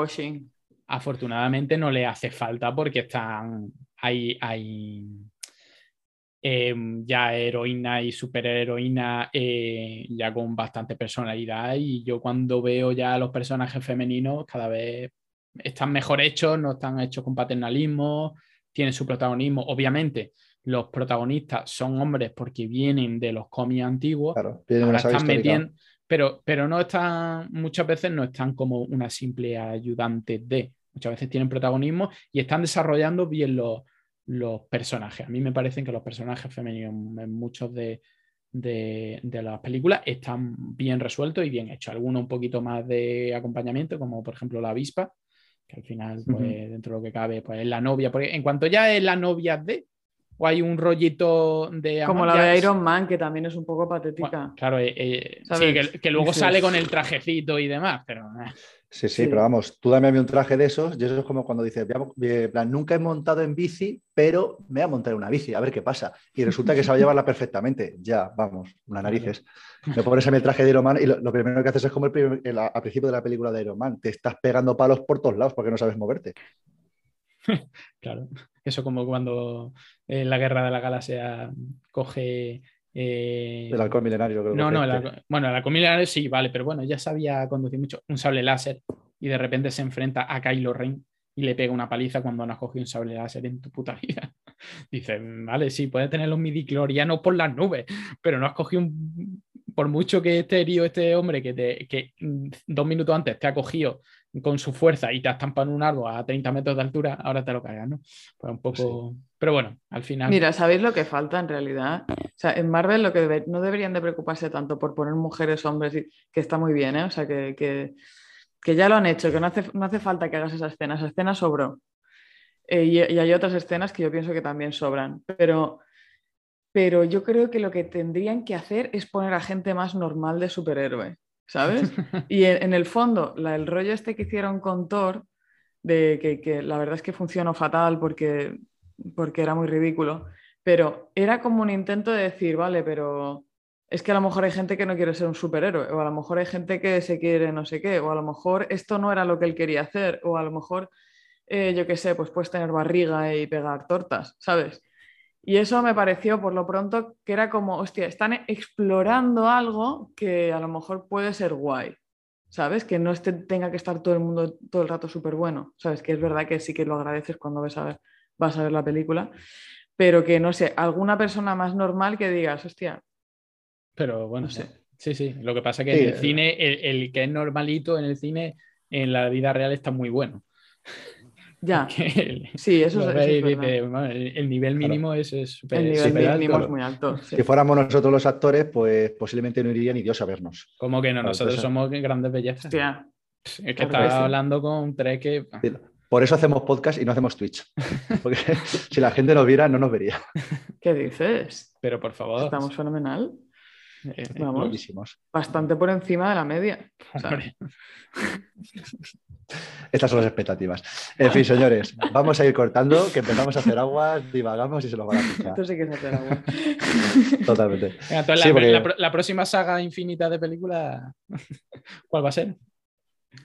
[SPEAKER 2] afortunadamente no le hace falta porque están hay, hay em, ya heroína y superheroína eh, ya con bastante personalidad y yo cuando veo ya los personajes femeninos cada vez están mejor hechos, no están hechos con paternalismo, tienen su protagonismo. Obviamente los protagonistas son hombres porque vienen de los cómics antiguos,
[SPEAKER 1] Claro,
[SPEAKER 2] Ahora están metiendo, pero, pero no están, muchas veces no están como una simple ayudante de, muchas veces tienen protagonismo y están desarrollando bien los, los personajes. A mí me parecen que los personajes femeninos en muchos de, de, de las películas están bien resueltos y bien hechos. Algunos un poquito más de acompañamiento, como por ejemplo la avispa, que al final, pues,
[SPEAKER 1] Ujú.
[SPEAKER 2] dentro de lo que cabe, pues es la novia. Porque en cuanto ya es la novia de, o hay un rollito de...
[SPEAKER 3] Como la de Iron Man, que también es un poco patética.
[SPEAKER 2] bueno, claro, eh, eh, sí, que, que luego sale con el trajecito y demás, pero eh,
[SPEAKER 1] Sí, sí,
[SPEAKER 3] Sí.
[SPEAKER 1] pero vamos, tú dame a mí un traje de esos, y eso es como cuando dices, "Voy a- eh, en plan, nunca he montado en bici, pero me voy a montar en una bici, a ver qué pasa. Y resulta que sabe llevarla perfectamente. Ya, vamos, unas narices. Me pones a mí el traje de Iron Man y lo, lo primero que haces es como el primer- el- al principio de la película de Iron Man, te estás pegando palos por todos lados porque no sabes moverte.
[SPEAKER 2] claro, eso como cuando en la guerra de la galaxia coge... eh,
[SPEAKER 1] El halcón milenario, creo que
[SPEAKER 2] no, no,
[SPEAKER 1] fue
[SPEAKER 2] el
[SPEAKER 1] este.
[SPEAKER 2] halcón- bueno, la comida sí, vale, pero bueno, ya sabía conducir mucho un sable láser y de repente se enfrenta a Kylo Ren y le pega una paliza cuando no has cogido un sable láser en tu puta vida. Dice, vale, sí, puedes tener los midiclorianos por las nubes, pero no has cogido un... Por mucho que este herido, este hombre que, te- que mm, dos minutos antes te ha cogido con su fuerza y te ha estampado en un árbol a 30 metros de altura, ahora te lo cargas, ¿no? Pues un poco... Pero bueno, al final...
[SPEAKER 3] Mira, ¿sabéis lo que falta en realidad? O sea, en Marvel lo que debe- no deberían de preocuparse tanto por poner mujeres, hombres, y- que está muy bien, ¿eh? O sea, que, que- que ya lo han hecho, que no hace, no hace falta que hagas esa escena, esa escena sobró. Eh, y, y hay otras escenas que yo pienso que también sobran, pero, pero yo creo que lo que tendrían que hacer es poner a gente más normal de superhéroe, ¿sabes? Y en, en el fondo, la- el rollo este que hicieron con Thor, de que, que la verdad es que funcionó fatal porque, porque era muy ridículo, pero era como un intento de decir, vale, pero es que a lo mejor hay gente que no quiere ser un superhéroe, o a lo mejor hay gente que se quiere no sé qué, o a lo mejor esto no era lo que él quería hacer, o a lo mejor, eh, yo qué sé, pues puedes tener barriga y pegar tortas, ¿sabes? Y eso me pareció por lo pronto que era como, hostia, están explorando algo que a lo mejor puede ser guay, ¿sabes? Que no esté- tenga que estar todo el mundo todo el rato súper bueno, ¿sabes? Que es verdad que sí que lo agradeces cuando ves a ver, vas a ver la película, pero que no sé, alguna persona más normal que digas, hostia,
[SPEAKER 2] Pero bueno,
[SPEAKER 3] No sé.
[SPEAKER 2] sí, sí. Lo que pasa es que
[SPEAKER 1] Sí,
[SPEAKER 2] en el
[SPEAKER 1] eh.
[SPEAKER 2] cine, el, el que es normalito en el cine, en la vida real está muy bueno.
[SPEAKER 3] Ya,
[SPEAKER 2] el-
[SPEAKER 3] sí, eso, es, eso es
[SPEAKER 2] bueno, el, el nivel mínimo es es súper
[SPEAKER 3] El nivel
[SPEAKER 2] alto.
[SPEAKER 3] mínimo es muy alto. sí.
[SPEAKER 1] Si fuéramos nosotros los actores, pues posiblemente no iría ni Dios a vernos.
[SPEAKER 2] Como que no,
[SPEAKER 1] Claro,
[SPEAKER 2] nosotros somos grandes bellezas.
[SPEAKER 3] Hostia,
[SPEAKER 2] Es que
[SPEAKER 3] claro
[SPEAKER 2] estaba
[SPEAKER 3] que sí.
[SPEAKER 2] hablando con tres que.
[SPEAKER 1] Por eso hacemos podcast y no hacemos Twitch. Porque si la gente nos viera, no nos vería.
[SPEAKER 3] ¿qué dices?
[SPEAKER 2] Pero por favor.
[SPEAKER 3] Estamos fenomenal.
[SPEAKER 2] Eh,
[SPEAKER 3] Vamos. Bastante por encima de la media. O sea,
[SPEAKER 2] hombre.
[SPEAKER 1] Estas son las expectativas. En fin, señores, vamos a ir cortando, que empezamos a hacer aguas, divagamos y se nos va la pinza.
[SPEAKER 3] esto sí que es hacer agua.
[SPEAKER 1] Totalmente.
[SPEAKER 2] Venga, entonces,
[SPEAKER 1] Sí,
[SPEAKER 2] la,
[SPEAKER 1] porque-
[SPEAKER 2] la la próxima saga infinita de película, ¿cuál va a ser?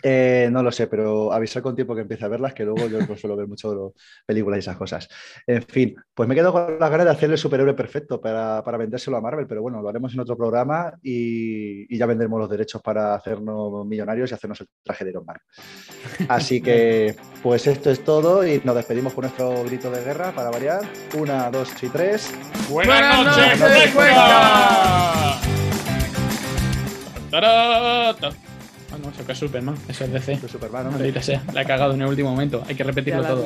[SPEAKER 1] Eh, no lo sé, pero avisar con tiempo que empiece a verlas, que luego yo no suelo ver mucho películas y esas cosas. En fin, pues me quedo con las ganas de hacer el superhéroe perfecto para, para vendérselo a Marvel, pero bueno, lo haremos en otro programa y, y ya vendremos los derechos para hacernos millonarios y hacernos el traje de Iron Man. Así que, pues esto es todo y nos despedimos con nuestro grito de guerra para variar. Una, dos y tres.
[SPEAKER 3] Buenas
[SPEAKER 2] noches,
[SPEAKER 3] noches,
[SPEAKER 2] Cuenca! ¡Tarata! Ah, no, eso que es Superman, eso es DC.
[SPEAKER 1] Superman, hombre.
[SPEAKER 2] Maldita sea, la he cagado en el último momento, hay que repetirlo todo.